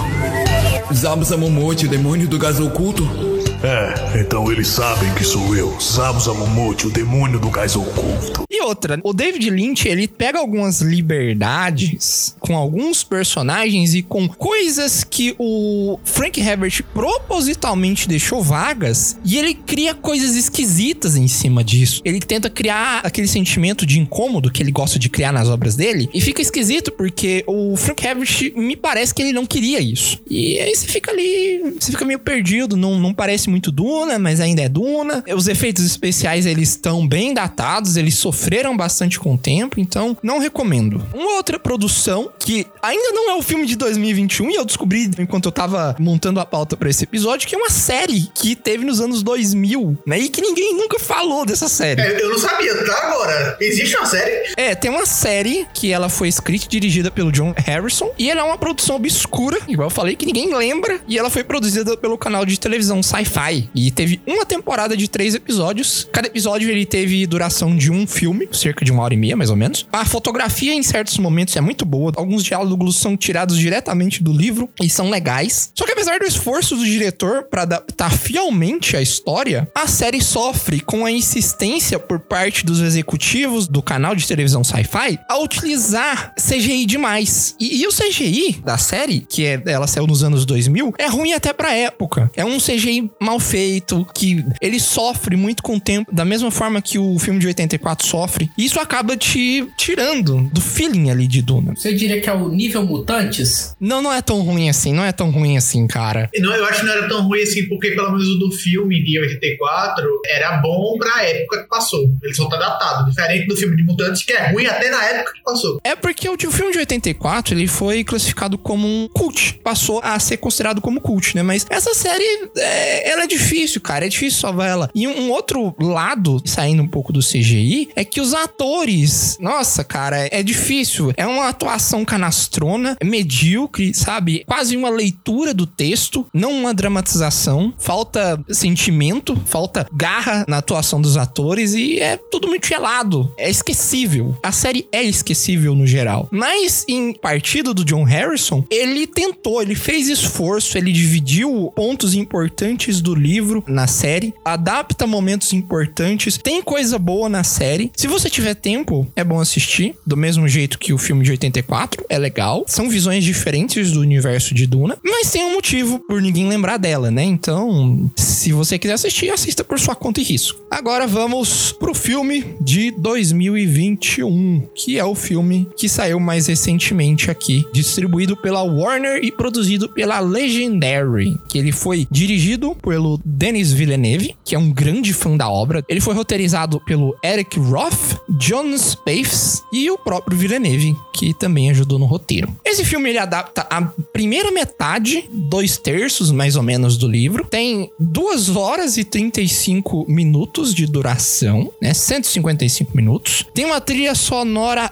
Zabus Amomote, o demônio do gás oculto? É, então eles sabem que sou eu, Zabu Amomote, o demônio do gás oculto. E outra, o David Lynch, ele pega algumas liberdades com alguns personagens e com coisas que o Frank Herbert propositalmente deixou vagas e ele cria coisas esquisitas em cima disso. Ele tenta criar aquele sentimento de incômodo que ele gosta de criar nas obras dele e fica esquisito porque o Frank Herbert me parece que ele não queria isso. E aí você fica ali, você fica meio perdido, não, não parece muito Duna, mas ainda é Duna. Os efeitos especiais eles estão bem datados, eles sofreram bastante com o tempo, então não recomendo. Uma outra produção que ainda não é o filme de 2021 e eu descobri enquanto eu tava montando a pauta para esse episódio que é uma série que teve nos anos 2000, né? E que ninguém nunca falou dessa série. É, eu não sabia, tá agora. Existe uma série? É, tem uma série que ela foi escrita e dirigida pelo John Harrison e ela é uma produção obscura, igual eu falei, que ninguém lembra, e ela foi produzida pelo canal de televisão Sci-Fi e teve uma temporada de três episódios. Cada episódio ele teve duração de um filme, cerca de uma hora e meia, mais ou menos. A fotografia em certos momentos é muito boa, alguns diálogos são tirados diretamente do livro e são legais. Só que apesar do esforço do diretor para adaptar fielmente a história, a série sofre com a insistência por parte dos executivos do canal de televisão Sci-Fi a utilizar CGI demais. E, e, o CGI da série, que é, ela saiu nos anos 2000, é ruim até pra época. É um CGI mal feito, que ele sofre muito com o tempo, da mesma forma que o filme de 84 sofre. E isso acaba te tirando do feeling ali de Duna. Você diria que é o nível Mutantes? Não, não é tão ruim assim, não é tão ruim assim, cara. Não, eu acho que não era tão ruim assim, porque pelo menos o do filme de 84 era bom pra época que passou. Ele só tá datado, diferente do filme de Mutantes, que é ruim até na época que passou. É porque o, o filme de 84, ele foi classificado como um cult. Passou a ser considerado como cult, né? Mas essa série, é, ela é difícil, cara. É difícil salvar ela. E um, outro lado, saindo um pouco do CGI, é que os atores, nossa, cara, é difícil. É uma atuação canastrona, medíocre, sabe? Quase uma leitura do texto, não uma dramatização. Falta sentimento, falta garra na atuação dos atores e é tudo muito gelado. É esquecível. A série é esquecível no geral. Mas em partido do John Harrison, ele tentou, ele fez esforço, ele dividiu pontos importantes do livro na série, adapta momentos importantes, tem coisa boa na série. Se você tiver tempo, é bom assistir, do mesmo jeito que o filme de 84, é legal. São visões diferentes do universo de Duna, mas tem um motivo por ninguém lembrar dela, né? Então, se você quiser assistir, assista por sua conta e risco. Agora vamos pro filme de 2021, que é o filme que saiu mais recentemente aqui, distribuído pela Warner e produzido pela Legendary, que ele foi dirigido pelo Denis Villeneuve, que é um grande fã da obra. Ele foi roteirizado pelo Eric Roth, John Spaves e o próprio Villeneuve, que também ajudou no roteiro. Esse filme ele adapta a primeira metade, dois terços mais ou menos do livro. Tem 2 horas e 35 minutos de duração, né? 155 minutos. Tem uma trilha sonora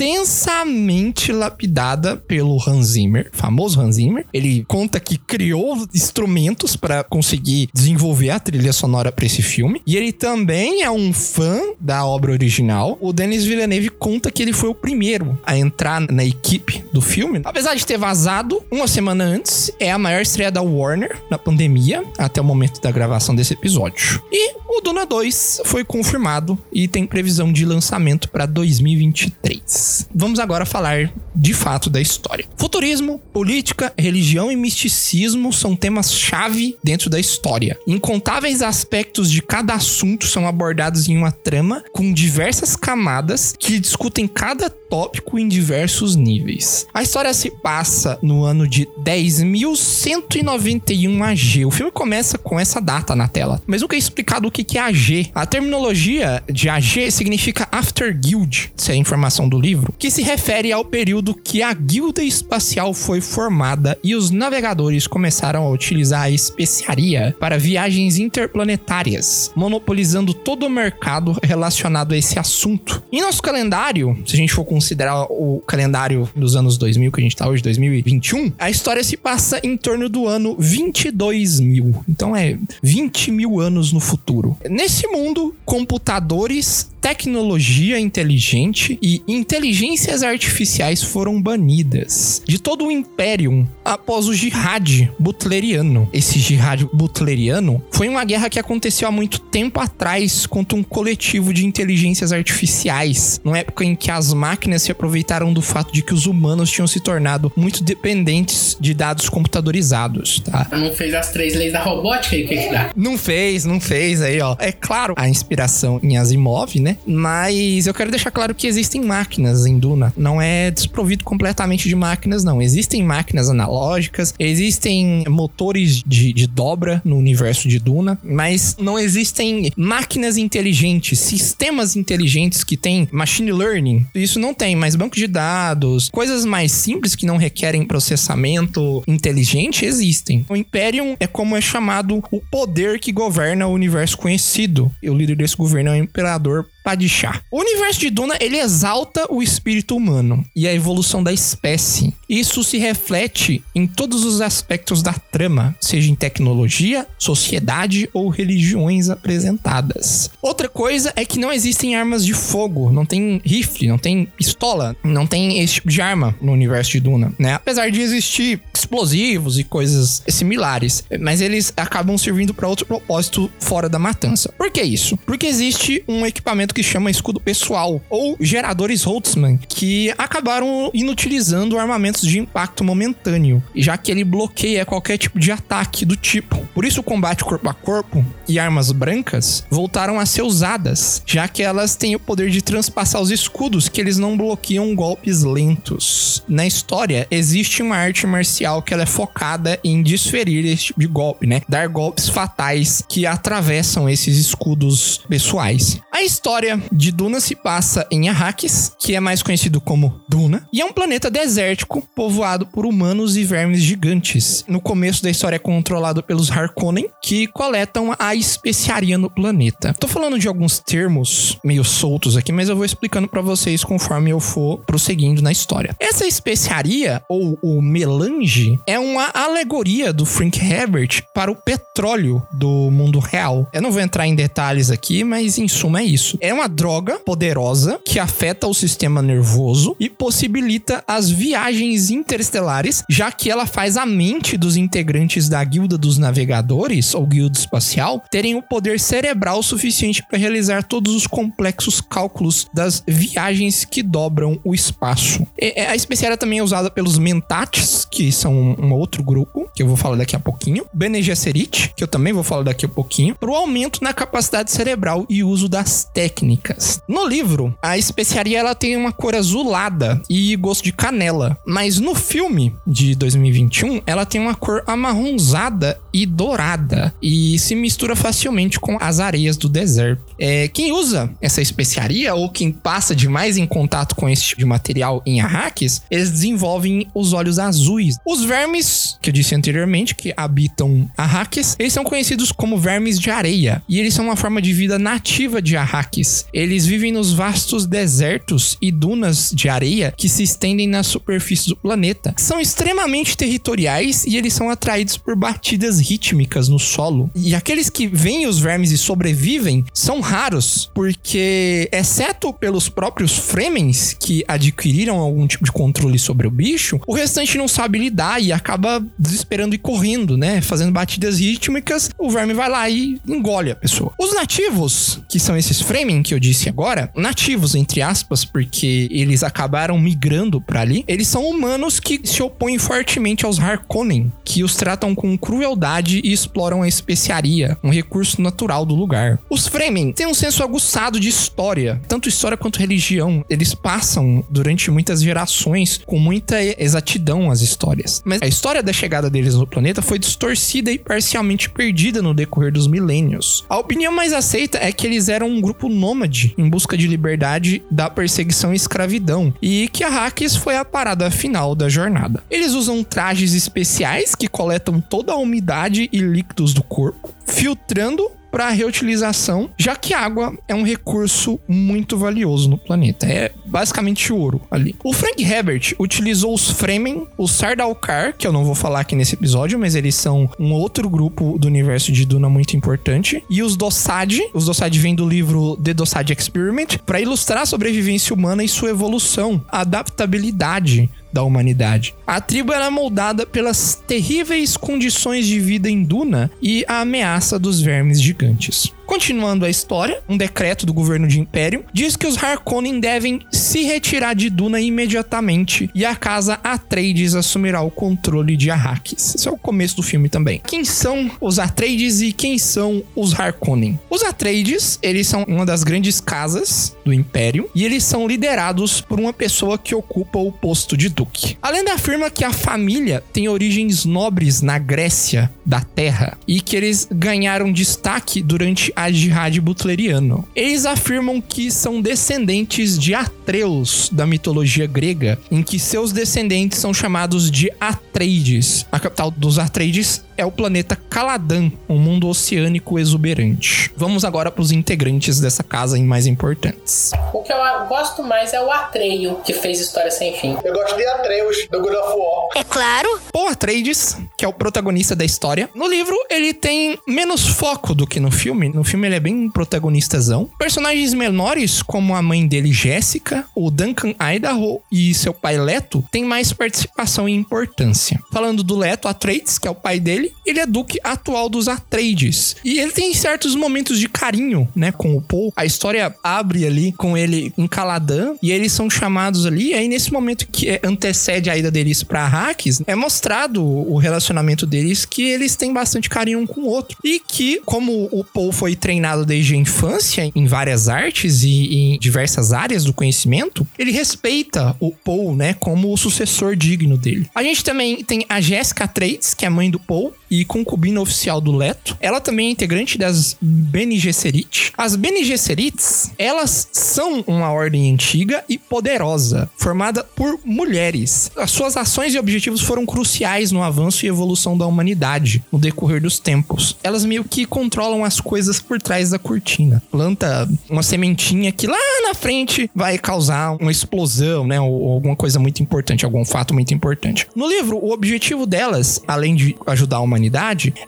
extensamente lapidada pelo Hans Zimmer, famoso Hans Zimmer. Ele conta que criou instrumentos para conseguir desenvolver a trilha sonora para esse filme. E ele também é um fã da obra original. O Denis Villeneuve conta que ele foi o primeiro a entrar na equipe do filme. Apesar de ter vazado uma semana antes, é a maior estreia da Warner na pandemia até o momento da gravação desse episódio. E o Duna 2 foi confirmado e tem previsão de lançamento para 2023. Vamos agora falar de fato da história. Futurismo, política, religião e misticismo são temas-chave dentro da história. Incontáveis aspectos de cada assunto são abordados em uma trama com diversas camadas que discutem cada tópico em diversos níveis. A história se passa no ano de 10.191 AG. O filme começa com essa data na tela, mas nunca é explicado o que é AG. A terminologia de AG significa After Guild, se é a informação do livro, que se refere ao período que a guilda espacial foi formada e os navegadores começaram a utilizar a especiaria para viagens interplanetárias, monopolizando todo o mercado relacionado a esse assunto. Em nosso calendário, se a gente for considerar o calendário dos anos 2000 que a gente tá hoje, 2021, a história se passa em torno do ano 22 mil. Então é 20 mil anos no futuro. Nesse mundo, computadores, tecnologia inteligente e inteligências artificiais foram banidas de todo o Imperium após o Jihad Butleriano. Esse Jihad Butleriano foi uma guerra que aconteceu há muito tempo atrás contra um coletivo de inteligências artificiais, numa época em que as máquinas se aproveitaram do fato de que os humanos tinham se tornado muito dependentes de dados computadorizados, tá? Não fez as três leis da robótica e o que que dá? Não fez, não fez aí, ó. É claro, a inspiração em Asimov, né? Mas eu quero deixar claro que existem máquinas em Duna. Não é desprovido completamente de máquinas, não. Existem máquinas analógicas, existem motores de, de dobra no universo de Duna, mas não existem máquinas inteligentes, sistemas inteligentes que têm machine learning. Isso não tem, mas banco de dados, coisas mais simples que não requerem processamento inteligente existem. O Imperium é como é chamado o poder que governa o universo conhecido. E o líder desse governo é o Imperador Padishah. O universo de Duna, ele exalta o espírito humano e a evolução da espécie. Isso se reflete em todos os aspectos da trama, seja em tecnologia, sociedade ou religiões apresentadas. Outra coisa é que não existem armas de fogo, não tem rifle, não tem pistola, não tem esse tipo de arma no universo de Duna, né? Apesar de existir explosivos e coisas similares, mas eles acabam servindo para outro propósito fora da matança. Por que isso? Porque existe um equipamento que chama escudo pessoal ou geradores Holtzman que acabaram inutilizando armamentos de impacto momentâneo, já que ele bloqueia qualquer tipo de ataque do tipo. Por isso o combate corpo a corpo e armas brancas voltaram a ser usadas, já que elas têm o poder de transpassar os escudos que eles não bloqueiam golpes lentos. Na história existe uma arte marcial que ela é focada em desferir esse tipo de golpe, né? Dar golpes fatais que atravessam esses escudos pessoais. A história de Duna se passa em Arrakis, que é mais conhecido como Duna, e é um planeta desértico povoado por humanos e vermes gigantes. No começo da história é controlado pelos Harkonnen, que coletam a especiaria no planeta. Tô falando de alguns termos meio soltos aqui, mas eu vou explicando para vocês conforme eu for prosseguindo na história. Essa especiaria, ou o melange, é uma alegoria do Frank Herbert para o petróleo do mundo real. Eu não vou entrar em detalhes aqui, mas em suma é isso. É uma droga poderosa que afeta o sistema nervoso e possibilita as viagens interestelares, já que ela faz a mente dos integrantes da Guilda dos Navegadores, ou Guilda Espacial, terem o poder cerebral suficiente para realizar todos os complexos cálculos das viagens que dobram o espaço. E- a especiaria também é usada pelos Mentates, que são um outro grupo, que eu vou falar daqui a pouquinho. Bene Gesserit, que eu também vou falar daqui a pouquinho, para o aumento na capacidade cerebral e uso das técnicas. No livro, a especiaria ela tem uma cor azulada e gosto de canela, mas no filme de 2021, ela tem uma cor amarronzada e dourada e se mistura facilmente com as areias do deserto. É, quem usa essa especiaria ou quem passa demais em contato com esse tipo de material em Arrakis, eles desenvolvem os olhos azuis. Os vermes, que eu disse anteriormente, que habitam Arrakis, eles são conhecidos como vermes de areia e eles são uma forma de vida nativa de Arrakis. Eles vivem nos vastos desertos e dunas de areia que se estendem na superfície do planeta. São extremamente territoriais e eles são atraídos por batidas rítmicas no solo. E aqueles que veem os vermes e sobrevivem são raros, porque, exceto pelos próprios Fremens que adquiriram algum tipo de controle sobre o bicho, o restante não sabe lidar e acaba desesperando e correndo, né? Fazendo batidas rítmicas, o verme vai lá e engole a pessoa. Os nativos, que são esses Fremen que eu disse agora, nativos entre aspas, porque eles acabaram migrando pra ali, eles são humanos que se opõem fortemente aos Harkonnen, que os tratam com crueldade e exploram a especiaria, um recurso natural do lugar. Os Fremen têm um senso aguçado de história, tanto história quanto religião. Eles passam durante muitas gerações com muita exatidão as histórias. Mas a história da chegada deles no planeta foi distorcida e parcialmente perdida no decorrer dos milênios. A opinião mais aceita é que eles eram um grupo nômade em busca de liberdade da perseguição e escravidão, e que Arrakis foi a parada final da jornada. Eles usam trajes especiais que coletam toda a umidade e líquidos do corpo, filtrando para reutilização, já que água é um recurso muito valioso no planeta. É basicamente ouro ali. O Frank Herbert utilizou os Fremen, os Sardaukar, que eu não vou falar aqui nesse episódio, mas eles são um outro grupo do universo de Duna muito importante, e os Dossad. Os Dossad vêm do livro The Dossad Experiment para ilustrar a sobrevivência humana e sua evolução, a adaptabilidade da humanidade. A tribo era moldada pelas terríveis condições de vida em Duna e a ameaça dos vermes gigantes. Continuando a história, um decreto do governo de Império diz que os Harkonnen devem se retirar de Duna imediatamente e a casa Atreides assumirá o controle de Arrakis. Esse é o começo do filme também. Quem são os Atreides e quem são os Harkonnen? Os Atreides, eles são uma das grandes casas do Império e eles são liderados por uma pessoa que ocupa o posto de duque. A lenda afirma que a família tem origens nobres na Grécia da Terra e que eles ganharam destaque durante a Jihad Butleriano. Eles afirmam que são descendentes de Atreus da mitologia grega, em que seus descendentes são chamados de Atreides. A capital dos Atreides é o planeta Caladan, um mundo oceânico exuberante. Vamos agora para os integrantes dessa casa e mais importantes. O que eu gosto mais é o Atreio, que fez História Sem Fim. Eu gosto de Atreus, do God of War. É claro. Paul Atreides, que é o protagonista da história, no livro ele tem menos foco do que no filme. No filme ele é bem protagonistazão. Personagens menores, como a mãe dele, Jéssica, o Duncan Idaho e seu pai Leto, têm mais participação e importância. Falando do Leto Atreides, que é o pai dele, ele é duque atual dos Atreides. E ele tem certos momentos de carinho, né, com o Paul. A história abre ali com ele em Caladan e eles são chamados ali. E aí, nesse momento que antecede a ida deles pra Arrakis, é mostrado o relacionamento deles que eles têm bastante carinho um com o outro. E que, como o Paul foi treinado desde a infância em várias artes e em diversas áreas do conhecimento, ele respeita o Paul, né, como o sucessor digno dele. A gente também tem a Jessica Atreides, que é mãe do Paul, e concubina oficial do Leto. Ela também é integrante das Bene Gesserit. As Bene Gesserits, elas são uma ordem antiga e poderosa, formada por mulheres. As suas ações e objetivos foram cruciais no avanço e evolução da humanidade no decorrer dos tempos. Elas meio que controlam as coisas por trás da cortina. Planta uma sementinha que lá na frente vai causar uma explosão, né, ou alguma coisa muito importante, algum fato muito importante. No livro, o objetivo delas, além de ajudar a humanidade,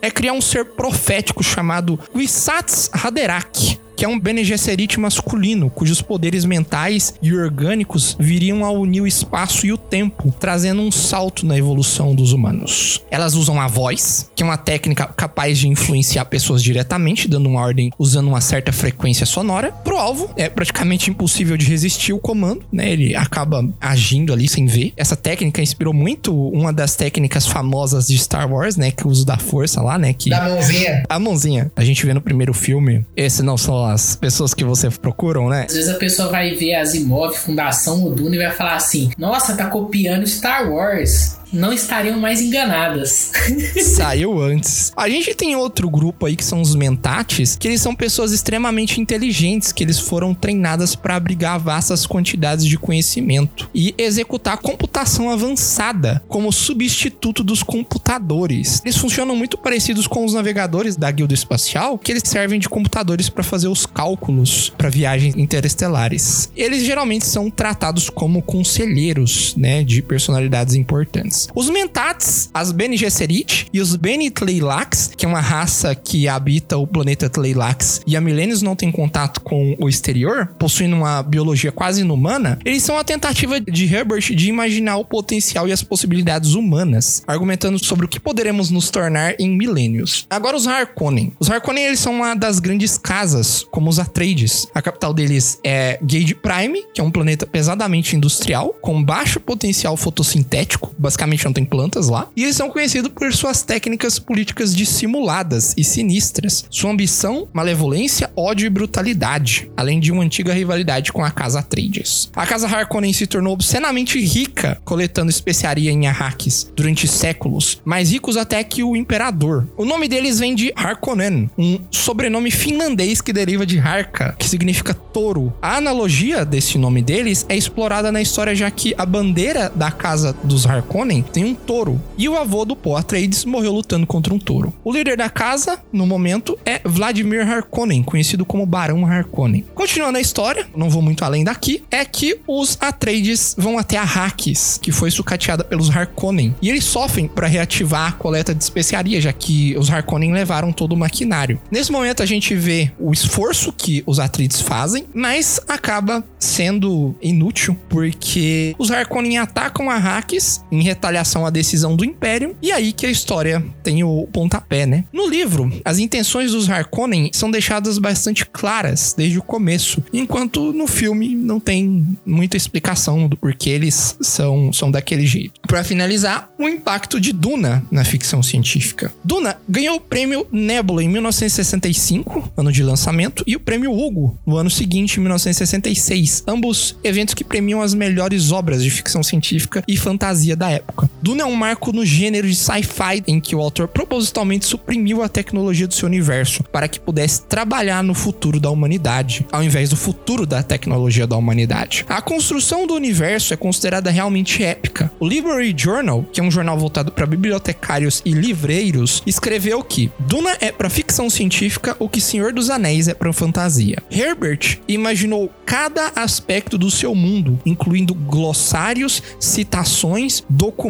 é criar um ser profético chamado Wisatz Haderach, que é um Bene Gesserit masculino, cujos poderes mentais e orgânicos viriam a unir o espaço e o tempo, trazendo um salto na evolução dos humanos. Elas usam a voz, que é uma técnica capaz de influenciar pessoas diretamente, dando uma ordem usando uma certa frequência sonora. Pro alvo, é praticamente impossível de resistir o comando, né? Ele acaba agindo ali sem ver. Essa técnica inspirou muito uma das técnicas famosas de Star Wars, né? Que é o uso da força lá, né? Que... Da mãozinha. A mãozinha. A gente vê no primeiro filme. Esse não são as pessoas que você procuram, né? Às vezes a pessoa vai ver as imóveis, Fundação Oduna e vai falar assim: Nossa, tá copiando Star Wars. Não estariam mais enganadas. Saiu antes. A gente tem outro grupo aí que são os Mentates, que eles são pessoas extremamente inteligentes, que eles foram treinadas para abrigar vastas quantidades de conhecimento e executar computação avançada como substituto dos computadores. Eles funcionam muito parecidos com os navegadores da guilda espacial, que eles servem de computadores para fazer os cálculos para viagens interestelares. Eles geralmente são tratados como conselheiros, né, de personalidades importantes. Os Mentats, as Bene Gesserit e os Bene Tleilax, que é uma raça que habita o planeta Tleilax e há milênios não tem contato com o exterior, possuindo uma biologia quase inumana, eles são a tentativa de Herbert de imaginar o potencial e as possibilidades humanas, argumentando sobre o que poderemos nos tornar em milênios. Agora os Harkonnen. Os Harkonnen eles são uma das grandes casas, como os Atreides. A capital deles é Gage Prime, que é um planeta pesadamente industrial, com baixo potencial fotossintético, basicamente não tem plantas lá. E eles são conhecidos por suas técnicas políticas dissimuladas e sinistras, sua ambição, malevolência, ódio e brutalidade, além de uma antiga rivalidade com a casa Atreides. A casa Harkonnen se tornou obscenamente rica, coletando especiaria em Arrakis durante séculos, mais ricos até que o imperador. O nome deles vem de Harkonnen, um sobrenome finlandês que deriva de Harka, que significa touro. A analogia desse nome deles é explorada na história já que a bandeira da casa dos Harkonnen tem um touro. E o avô do Paul Atreides morreu lutando contra um touro. O líder da casa, no momento, é Vladimir Harkonnen, conhecido como Barão Harkonnen. Continuando a história, não vou muito além daqui, é que os Atreides vão até Arrakis, que foi sucateada pelos Harkonnen. E eles sofrem para reativar a coleta de especiaria, já que os Harkonnen levaram todo o maquinário. Nesse momento a gente vê o esforço que os Atreides fazem, mas acaba sendo inútil, porque os Harkonnen atacam Arrakis em retaliação à decisão do Império, e aí que a história tem o pontapé, né? No livro, as intenções dos Harkonnen são deixadas bastante claras desde o começo, enquanto no filme não tem muita explicação do porquê eles são, são daquele jeito. Para finalizar, o impacto de Duna na ficção científica. Duna ganhou o prêmio Nebula em 1965, ano de lançamento, e o prêmio Hugo no ano seguinte, em 1966, ambos eventos que premiam as melhores obras de ficção científica e fantasia da época. Duna é um marco no gênero de sci-fi em que o autor propositalmente suprimiu a tecnologia do seu universo para que pudesse trabalhar no futuro da humanidade, ao invés do futuro da tecnologia da humanidade. A construção do universo é considerada realmente épica. O Library Journal, que é um jornal voltado para bibliotecários e livreiros, escreveu que Duna é para ficção científica o que Senhor dos Anéis é para fantasia. Herbert imaginou cada aspecto do seu mundo, incluindo glossários, citações, documentos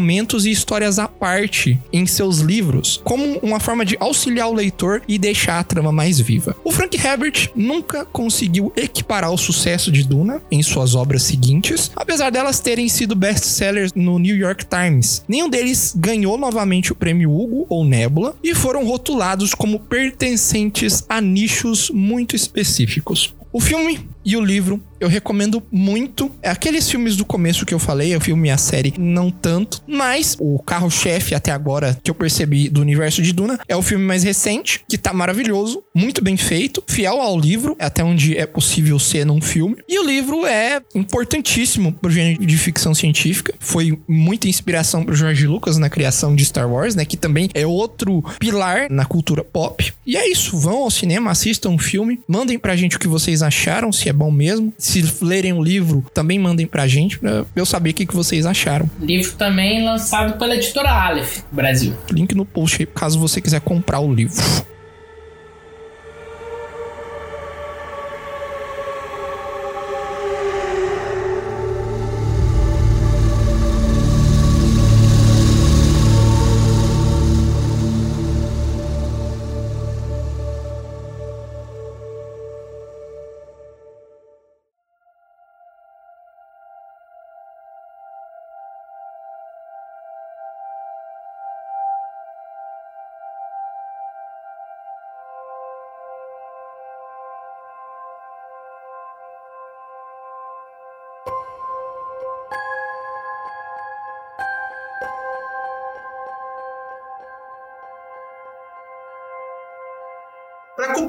e histórias à parte em seus livros, como uma forma de auxiliar o leitor e deixar a trama mais viva. O Frank Herbert nunca conseguiu equiparar o sucesso de Duna em suas obras seguintes, apesar delas terem sido best-sellers no New York Times. Nenhum deles ganhou novamente o prêmio Hugo ou Nebula e foram rotulados como pertencentes a nichos muito específicos. O filme e o livro eu recomendo muito. É aqueles filmes do começo que eu falei, o filme e a série, não tanto. Mas o carro-chefe até agora que eu percebi do universo de Duna é o filme mais recente, que tá maravilhoso, muito bem feito, fiel ao livro, até onde é possível ser num filme. E o livro é importantíssimo pro gênero de ficção científica. Foi muita inspiração pro George Lucas na criação de Star Wars, né? Que também é outro pilar na cultura pop. E é isso, vão ao cinema, assistam o filme, mandem pra gente o que vocês acharam, se é bom mesmo. Se lerem o livro, também mandem pra gente, pra eu saber o que, que vocês acharam. Livro também lançado pela editora Aleph, Brasil. Link no post aí, caso você quiser comprar o livro.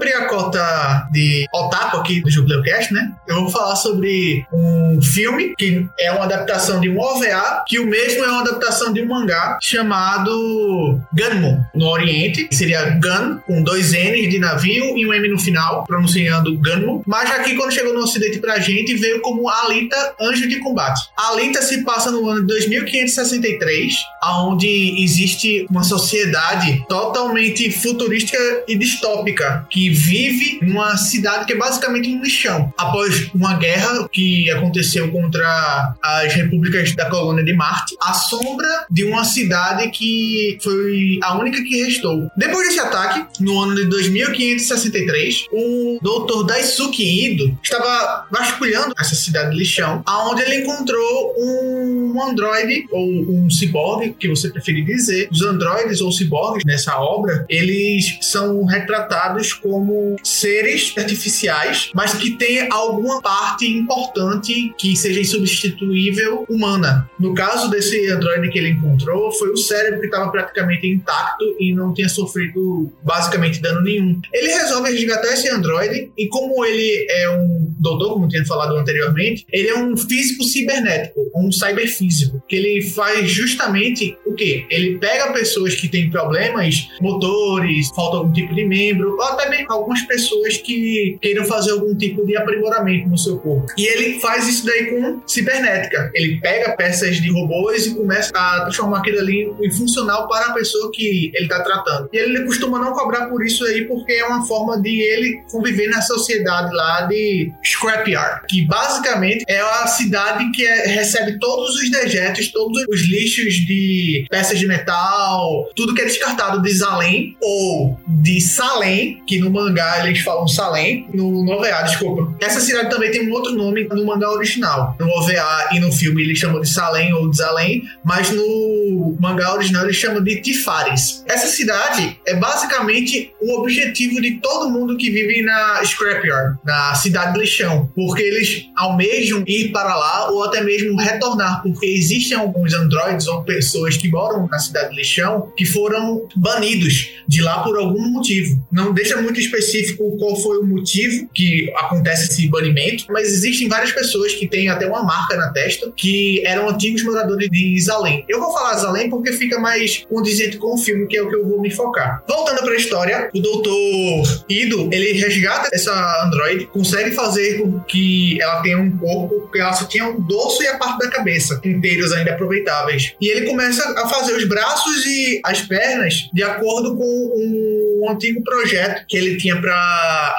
Cumprir a cota de otaku aqui do Jubileucast, né? Eu vou falar sobre um filme que é uma adaptação de um OVA, que o mesmo é uma adaptação de um mangá chamado Gunmon, no Oriente. Seria Gun, com dois N's de navio e um M no final, pronunciando Gunmon. Mas aqui, quando chegou no Ocidente pra gente, veio como Alita Anjo de Combate. Alita se passa no ano de 2563, onde existe uma sociedade totalmente futurística e distópica que vive numa cidade que é basicamente um lixão. Após uma guerra que aconteceu contra as repúblicas da colônia de Marte, a sombra de uma cidade que foi a única que restou. Depois desse ataque, no ano de 2563, o Dr. Daisuke Ido estava vasculhando essa cidade lixão, aonde ele encontrou um androide ou um ciborgue, que você preferir dizer. Os androides ou ciborgues nessa obra, eles são retratados como seres artificiais, mas que têm alguma parte importante que seja insubstituível humana. No caso desse androide que ele encontrou, foi o cérebro que estava praticamente intacto e não tinha sofrido basicamente dano nenhum. Ele resolve resgatar esse androide e como ele é um doutor, como tinha falado anteriormente, ele é um físico cibernético, um cyberfísico, que ele faz justamente o quê? Ele pega pessoas que têm problemas motores, falta algum tipo de membro, ou até mesmo algumas pessoas que queiram fazer algum tipo de aprimoramento no seu corpo. E ele faz isso daí com cibernética. Ele pega peças de robôs e começa a transformar aquilo ali em funcional para a pessoa que ele está tratando. E ele costuma não cobrar por isso aí, porque é uma forma de ele conviver na sociedade lá de Scrapyard, que basicamente é a cidade que é- recebe todos os dejetos, todos os lixos de peças de metal, tudo que é descartado de Zalem ou de Salem, que no mangá eles falam Salem, no, no OVA, desculpa. Essa cidade também tem um outro nome no mangá original. No OVA e no filme eles chamam de Salem ou de Zalem, mas no mangá original eles chamam de Tifares. Essa cidade é basicamente o objetivo de todo mundo que vive na Scrapyard, na cidade do lixão, porque eles almejam ir para lá ou até mesmo retornar, porque existem alguns androides ou pessoas que moram na cidade do lixão que foram banidos de lá por algum motivo. Não deixa muito específico qual foi o motivo que acontece esse banimento, mas existem várias pessoas que têm até uma marca na testa que eram antigos moradores de Zalem. Eu vou falar Zalem porque fica mais condizente com o filme, que é o que eu vou me focar. Voltando para a história, o doutor Ido, ele resgata essa androide, consegue fazer com que ela tenha um corpo, que ela só tinha um dorso e a parte da cabeça, inteiros ainda aproveitáveis. E ele começa a fazer os braços e as pernas de acordo com um antigo projeto que ele tinha para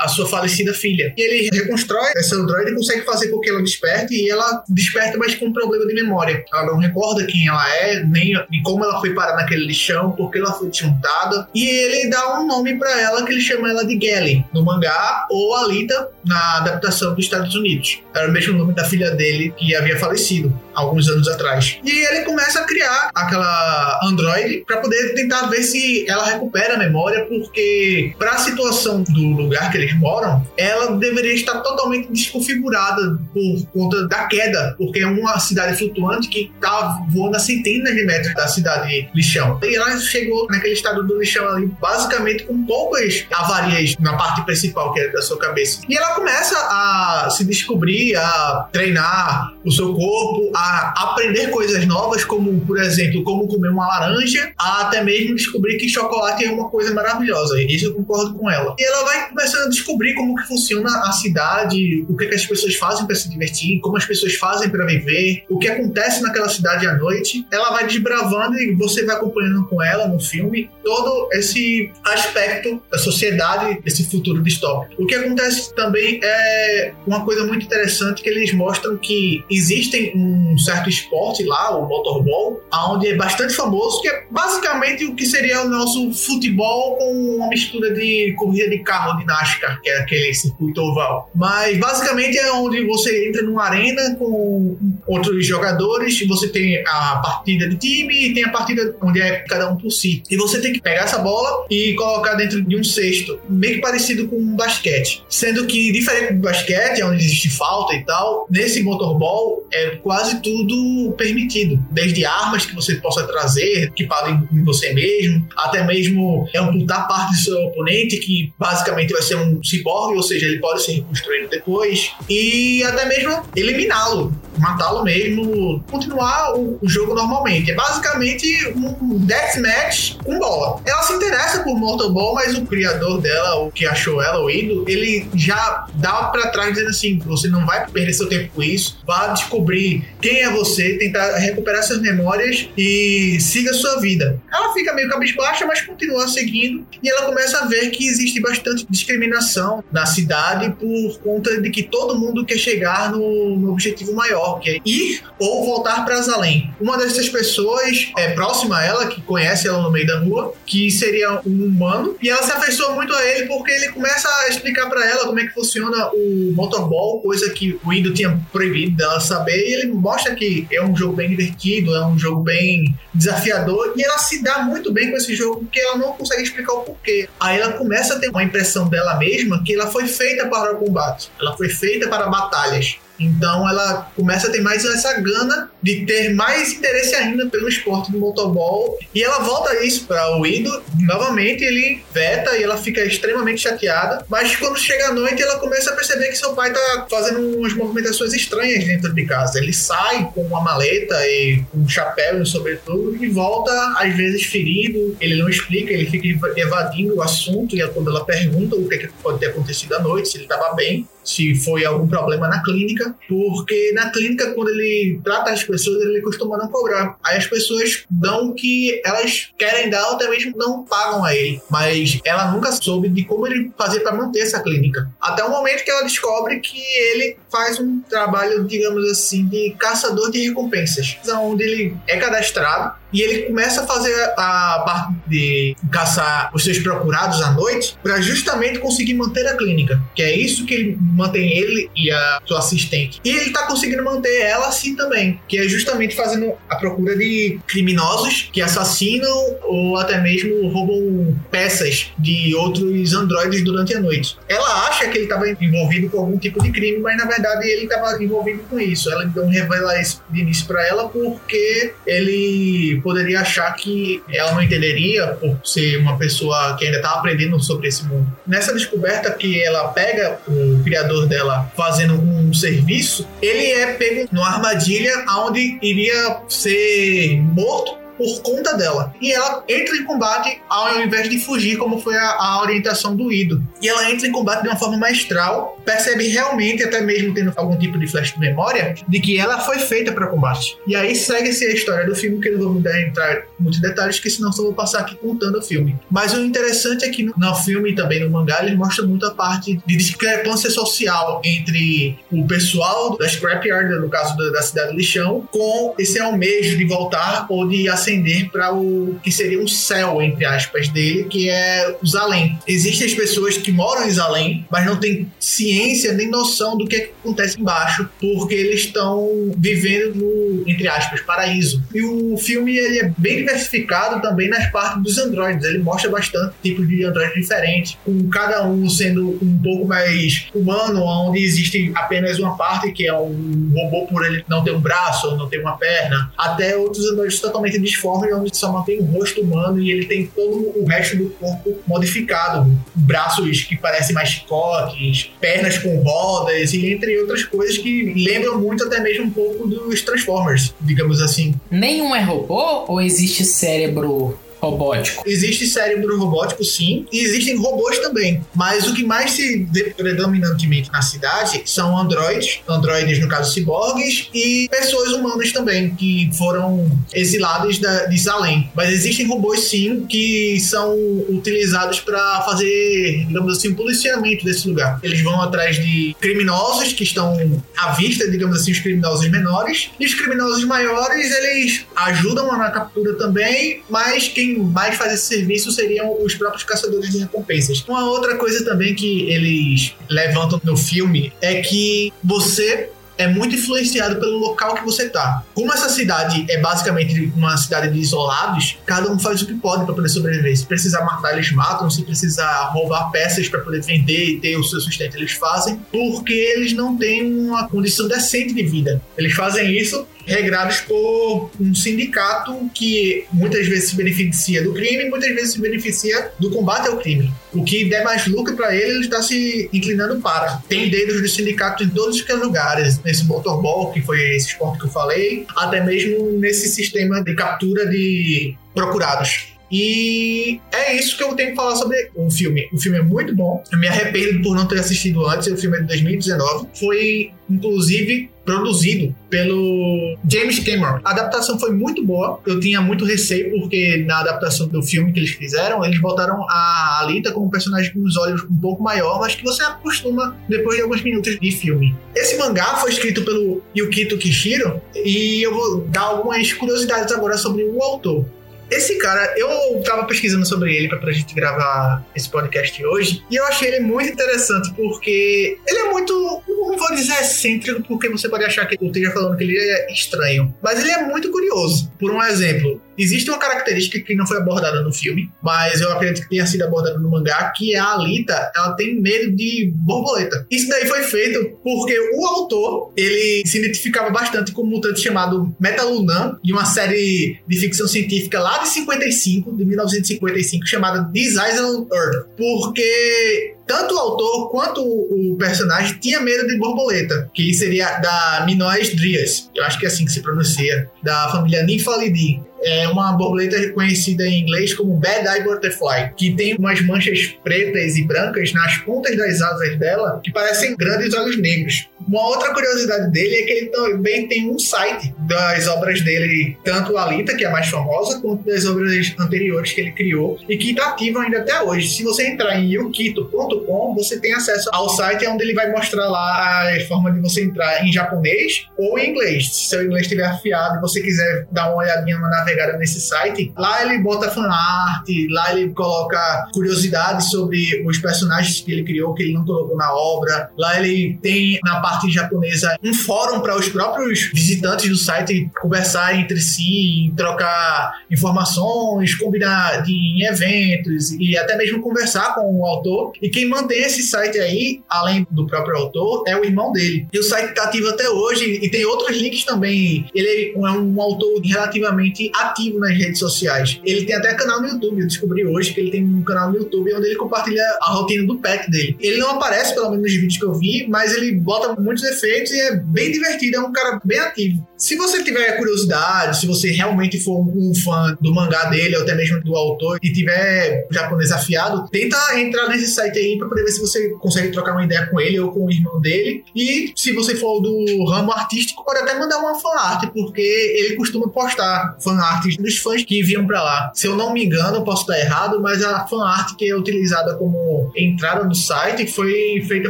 a sua falecida filha. E ele reconstrói essa androide e consegue fazer com que ela desperte e ela desperta, mas com um problema de memória. Ela não recorda quem ela é, nem, nem como ela foi parar naquele lixão, porque ela foi desmontada. E ele dá um nome para ela que ele chama ela de Gelly no mangá ou Alita na adaptação dos Estados Unidos. Era o mesmo nome da filha dele que havia falecido alguns anos atrás. E ele começa a criar aquela androide para poder tentar ver se ela recupera a memória, porque para a situação do lugar que eles moram, ela deveria estar totalmente desconfigurada por conta da queda, porque é uma cidade flutuante que está voando a centenas de metros da cidade lixão. E ela chegou naquele estado do lixão ali, basicamente com poucas avarias na parte principal que é da sua cabeça. E ela começa a se descobrir, a treinar o seu corpo, a aprender coisas novas, como, por exemplo, como comer uma laranja, a até mesmo descobrir que chocolate é uma coisa maravilhosa. Isso eu concordo com ela. E ela vai começando a descobrir como que funciona a cidade, o que, que as pessoas fazem para se divertir, como as pessoas fazem para viver, o que acontece naquela cidade à noite. Ela vai desbravando e você vai acompanhando com ela no filme todo esse aspecto da sociedade, esse futuro distópico. O que acontece também é uma coisa muito interessante que eles mostram que existem um certo esporte lá, o motorball, onde é bastante famoso, que é basicamente o que seria o nosso futebol com uma mistura de corrida de carro de NASCAR, que é aquele circuito oval. Mas basicamente é onde você entra numa arena com outros jogadores, você tem a partida de time e tem a partida onde é cada um por si. E você tem que pegar essa bola e colocar dentro de um cesto, meio que parecido com um basquete. Sendo que, diferente do basquete, onde existe falta e tal, nesse motorball é quase tudo permitido. Desde armas que você possa trazer, que em você mesmo, até mesmo amputar parte do seu oponente, que basicamente vai ser um ciborgue, ou seja, ele pode ser reconstruído depois, e até mesmo eliminá-lo, matá-lo mesmo, continuar o, o jogo normalmente. É basicamente um, deathmatch com bola. Ela se interessa por Mortal Ball, mas o criador dela, o que achou ela, o Ido, ele já dá pra trás dizendo assim: você não vai perder seu tempo com isso, vá descobrir quem é você, tentar recuperar suas memórias e siga sua vida. Ela fica meio cabisbaixa, mas continua seguindo e ela começa a ver que existe bastante discriminação na cidade por conta de que todo mundo quer chegar no, no objetivo maior, é ir ou voltar para Zalém. Uma dessas pessoas é próxima a ela, que conhece ela no meio da rua, que seria um humano, e ela se afeiçoa muito a ele porque ele começa a explicar para ela como é que funciona o motorball, coisa que o Indo tinha proibido dela saber, e ele mostra que é um jogo bem divertido, é um jogo bem desafiador, e ela se dá muito bem com esse jogo porque ela não consegue explicar o porquê. Aí ela começa a ter uma impressão dela mesma que ela foi feita para o combate, ela foi feita para batalhas. Então ela começa a ter mais essa gana de ter mais interesse ainda pelo esporte do motorball. E ela volta isso para o Ido. Novamente ele veta e ela fica extremamente chateada. Mas quando chega a noite, ela começa a perceber que seu pai tá fazendo umas movimentações estranhas dentro de casa. Ele sai com uma maleta e um chapéu e sobretudo e volta, às vezes, ferido. Ele não explica, ele fica evadindo o assunto. E quando ela pergunta o que, que pode ter acontecido à noite, se ele estava bem, se foi algum problema na clínica, porque na clínica, quando ele trata as pessoas, ele costuma não cobrar. Aí as pessoas dão o que elas querem dar, ou até mesmo não pagam a ele. Mas ela nunca soube de como ele fazia para manter essa clínica. Até o momento que ela descobre que ele faz um trabalho, digamos assim, de caçador de recompensas, onde ele é cadastrado e ele começa a fazer a parte de caçar os seus procurados à noite para justamente conseguir manter a clínica, que é isso que ele mantém ele e a sua assistente. E ele tá conseguindo manter ela assim também, que é justamente fazendo a procura de criminosos que assassinam ou até mesmo roubam peças de outros androides durante a noite. Ela acha que ele estava envolvido com algum tipo de crime, mas na verdade ele estava envolvido com isso. Ela então revela isso de início para ela porque ele poderia achar que ela não entenderia por ser uma pessoa que ainda está aprendendo sobre esse mundo. Nessa descoberta que ela pega o criador dela fazendo um serviço, ele é pego numa armadilha onde iria ser morto por conta dela. E ela entra em combate ao invés de fugir, como foi a, a, orientação do Ido. E ela entra em combate de uma forma maestral, percebe realmente, até mesmo tendo algum tipo de flash de memória, de que ela foi feita para combate. E aí segue-se a história do filme, que eu não vou entrar em muitos detalhes, que senão só vou passar aqui contando o filme. Mas o interessante é que no, no filme e também no mangá, ele mostra muito a parte de discrepância social entre o pessoal da Scrapyard, no caso da, da cidade do lixão, com esse almejo de voltar ou de ascender para o que seria um céu, entre aspas, dele, que é os além. Existem as pessoas que moram em além, mas não têm ciência nem noção do que, é que acontece embaixo, porque eles estão vivendo no, entre aspas, paraíso. E o filme ele é bem diversificado também nas partes dos androides. Ele mostra bastante tipos de androides diferentes, com cada um sendo um pouco mais humano, onde existe apenas uma parte que é um robô por ele não ter um braço ou não ter uma perna, até outros androides totalmente disformes, onde só mantém um rosto humano e ele tem todo o resto do corpo modificado. Braços que parecem mais chicotes, pernas com rodas e entre outras coisas que lembram muito até mesmo um pouco dos Transformers, digamos assim. Nenhum é robô ou existe cérebro robótico? Existe cérebro robótico, sim, e existem robôs também. Mas o que mais se predominantemente na cidade são androides, androides no caso ciborgues, e pessoas humanas também, que foram exiladas da, de Salem. Mas existem robôs, sim, que são utilizados para fazer, digamos assim, um policiamento desse lugar. Eles vão atrás de criminosos que estão à vista, digamos assim, os criminosos menores, e os criminosos maiores, eles ajudam na captura também, mas quem mais faz esse serviço seriam os próprios caçadores de recompensas. Uma outra coisa também que eles levantam no filme é que você é muito influenciado pelo local que você tá. Como essa cidade é basicamente uma cidade de isolados, cada um faz o que pode para poder sobreviver. Se precisar matar, eles matam. Se precisar roubar peças para poder vender e ter o seu sustento, eles fazem, porque eles não têm uma condição decente de vida. Eles fazem isso regrados por um sindicato que muitas vezes se beneficia do crime muitas vezes se beneficia do combate ao crime. O que der mais lucro para ele, ele está se inclinando para. Tem dedos do sindicato em todos os lugares, nesse motorball, que foi esse esporte que eu falei, até mesmo nesse sistema de captura de procurados. E é isso que eu tenho que falar sobre o filme. O filme é muito bom. Eu me arrependo por não ter assistido antes. O filme é de 2019. Foi, inclusive, produzido pelo James Cameron. A adaptação foi muito boa. Eu tinha muito receio porque na adaptação do filme que eles fizeram, eles botaram a Alita como um personagem com os olhos um pouco maior, mas que você acostuma depois de alguns minutos de filme. Esse mangá foi escrito pelo Yukito Kishiro e eu vou dar algumas curiosidades agora sobre o autor. Esse cara, eu tava pesquisando sobre ele pra, pra gente gravar esse podcast hoje, e eu achei ele muito interessante, porque ele é muito não vou dizer excêntrico, porque você pode achar que eu esteja falando que ele é estranho, mas ele é muito curioso. Por um exemplo, existe uma característica que não foi abordada no filme, mas eu acredito que tenha sido abordada no mangá, que é a Alita, ela tem medo de borboleta. Isso daí foi feito porque o autor, ele se identificava bastante com um mutante chamado Metalunan, de uma série de ficção científica lá de 55, de 1955, chamada This Island Earth, porque tanto o autor quanto o personagem tinha medo de borboleta, que seria da Minoes Drias, eu acho que é assim que se pronuncia, da família Nymphalidae é uma borboleta reconhecida em inglês como Bad Eye Butterfly, que tem umas manchas pretas e brancas nas pontas das asas dela que parecem grandes olhos negros. Uma outra curiosidade dele é que ele também tem um site das obras dele, tanto a Alita, que é a mais famosa, quanto das obras anteriores que ele criou e que está ativo ainda até hoje. Se você entrar em yukito.com, você tem acesso ao site onde ele vai mostrar lá a forma de você entrar em japonês ou em inglês. Se seu inglês estiver afiado e você quiser dar uma olhadinha na navegada nesse site, lá ele bota fanart, lá ele coloca curiosidades sobre os personagens que ele criou, que ele não colocou na obra. Lá ele tem na parte japonesa um fórum para os próprios visitantes do site conversar entre si, trocar informações, combinar de, em eventos e até mesmo conversar com o autor. E quem mantém esse site aí, além do próprio autor, é o irmão dele. E o site está ativo até hoje e tem outros links também. Ele é um autor relativamente ativo nas redes sociais. Ele tem até canal no YouTube. Eu descobri hoje que ele tem um canal no YouTube onde ele compartilha a rotina do pet dele. Ele não aparece, pelo menos nos vídeos que eu vi, mas ele bota muitos efeitos e é bem divertido. É um cara bem ativo. Se você tiver curiosidade, se você realmente for um fã do mangá dele, ou até mesmo do autor, e tiver japonês afiado, tenta entrar nesse site aí para poder ver se você consegue trocar uma ideia com ele ou com o irmão dele. E se você for do ramo artístico, pode até mandar uma fanart, porque ele costuma postar fanart dos fãs que enviam para lá. Se eu não me engano, posso estar errado, mas a fanart que é utilizada como entrada no site foi feita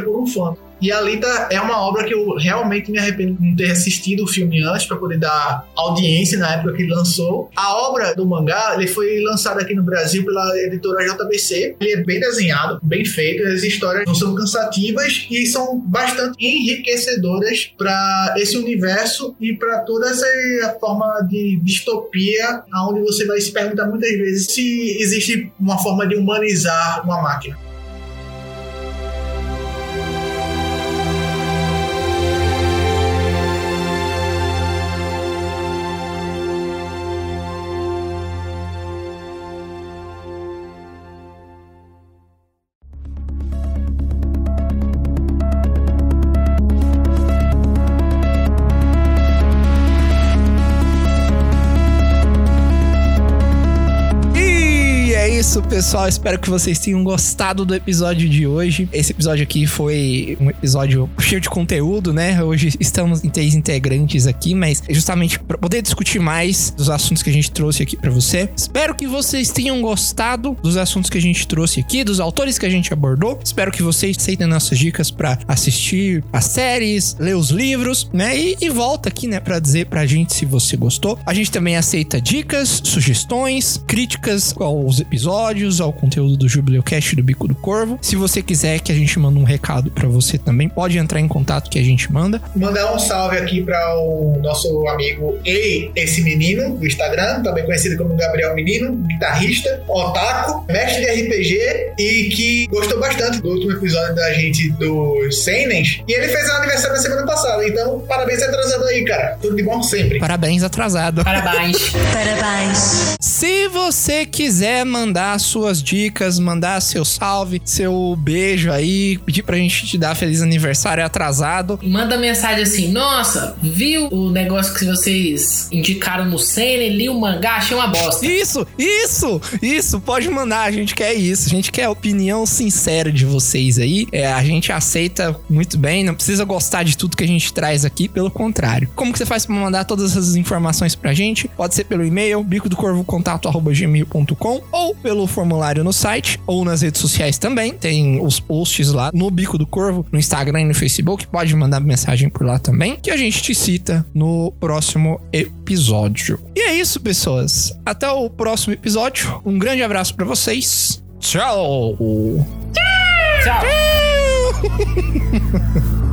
por um fã. E Alita é uma obra que eu realmente me arrependo de não ter assistido o filme antes para poder dar audiência na época que lançou. A obra do mangá ele foi lançada aqui no Brasil pela editora JBC. Ele é bem desenhado, bem feito. As histórias não são cansativas e são bastante enriquecedoras para esse universo e para toda essa forma de distopia, onde você vai se perguntar muitas vezes se existe uma forma de humanizar uma máquina. Isso, pessoal. Espero que vocês tenham gostado do episódio de hoje. Esse episódio aqui foi um episódio cheio de conteúdo, né? Hoje estamos em três integrantes aqui, mas justamente para poder discutir mais dos assuntos que a gente trouxe aqui para você. Espero que vocês tenham gostado dos assuntos que a gente trouxe aqui, dos autores que a gente abordou. Espero que vocês aceitem nossas dicas para assistir as séries, ler os livros, né? E, e volta aqui, né, para dizer pra gente se você gostou. A gente também aceita dicas, sugestões, críticas aos episódios, ao conteúdo do Jubileocast do Bico do Corvo. Se você quiser que a gente mande um recado para você também, pode entrar em contato que a gente manda. Mandar um salve aqui para o nosso amigo Ei, esse menino do Instagram, também conhecido como Gabriel Menino, guitarrista, otaku, mestre de RPG e que gostou bastante do último episódio da gente dos Senens. E ele fez aniversário na semana passada, então parabéns atrasado aí, cara. Tudo de bom sempre. Parabéns atrasado. Parabéns. Parabéns. Se você quiser mandar suas dicas, mandar seu salve, seu beijo aí, pedir pra gente te dar feliz aniversário atrasado. Manda mensagem assim: Nossa, viu o negócio que vocês indicaram no Senna, li o mangá, achei uma bosta. Isso, isso, isso, pode mandar, a gente quer isso, a gente quer a opinião sincera de vocês aí. É, a gente aceita muito bem, não precisa gostar de tudo que a gente traz aqui, pelo contrário. Como que você faz pra mandar todas essas informações pra gente? Pode ser pelo e-mail, bico do corvo contato arroba gmail.com ou pelo formulário no site ou nas redes sociais também. Tem os posts lá no Bico do Corvo, no Instagram e no Facebook. Pode mandar mensagem por lá também, que a gente te cita no próximo episódio. E é isso, pessoas. Até o próximo episódio. Um grande abraço pra vocês. Tchau! Tchau.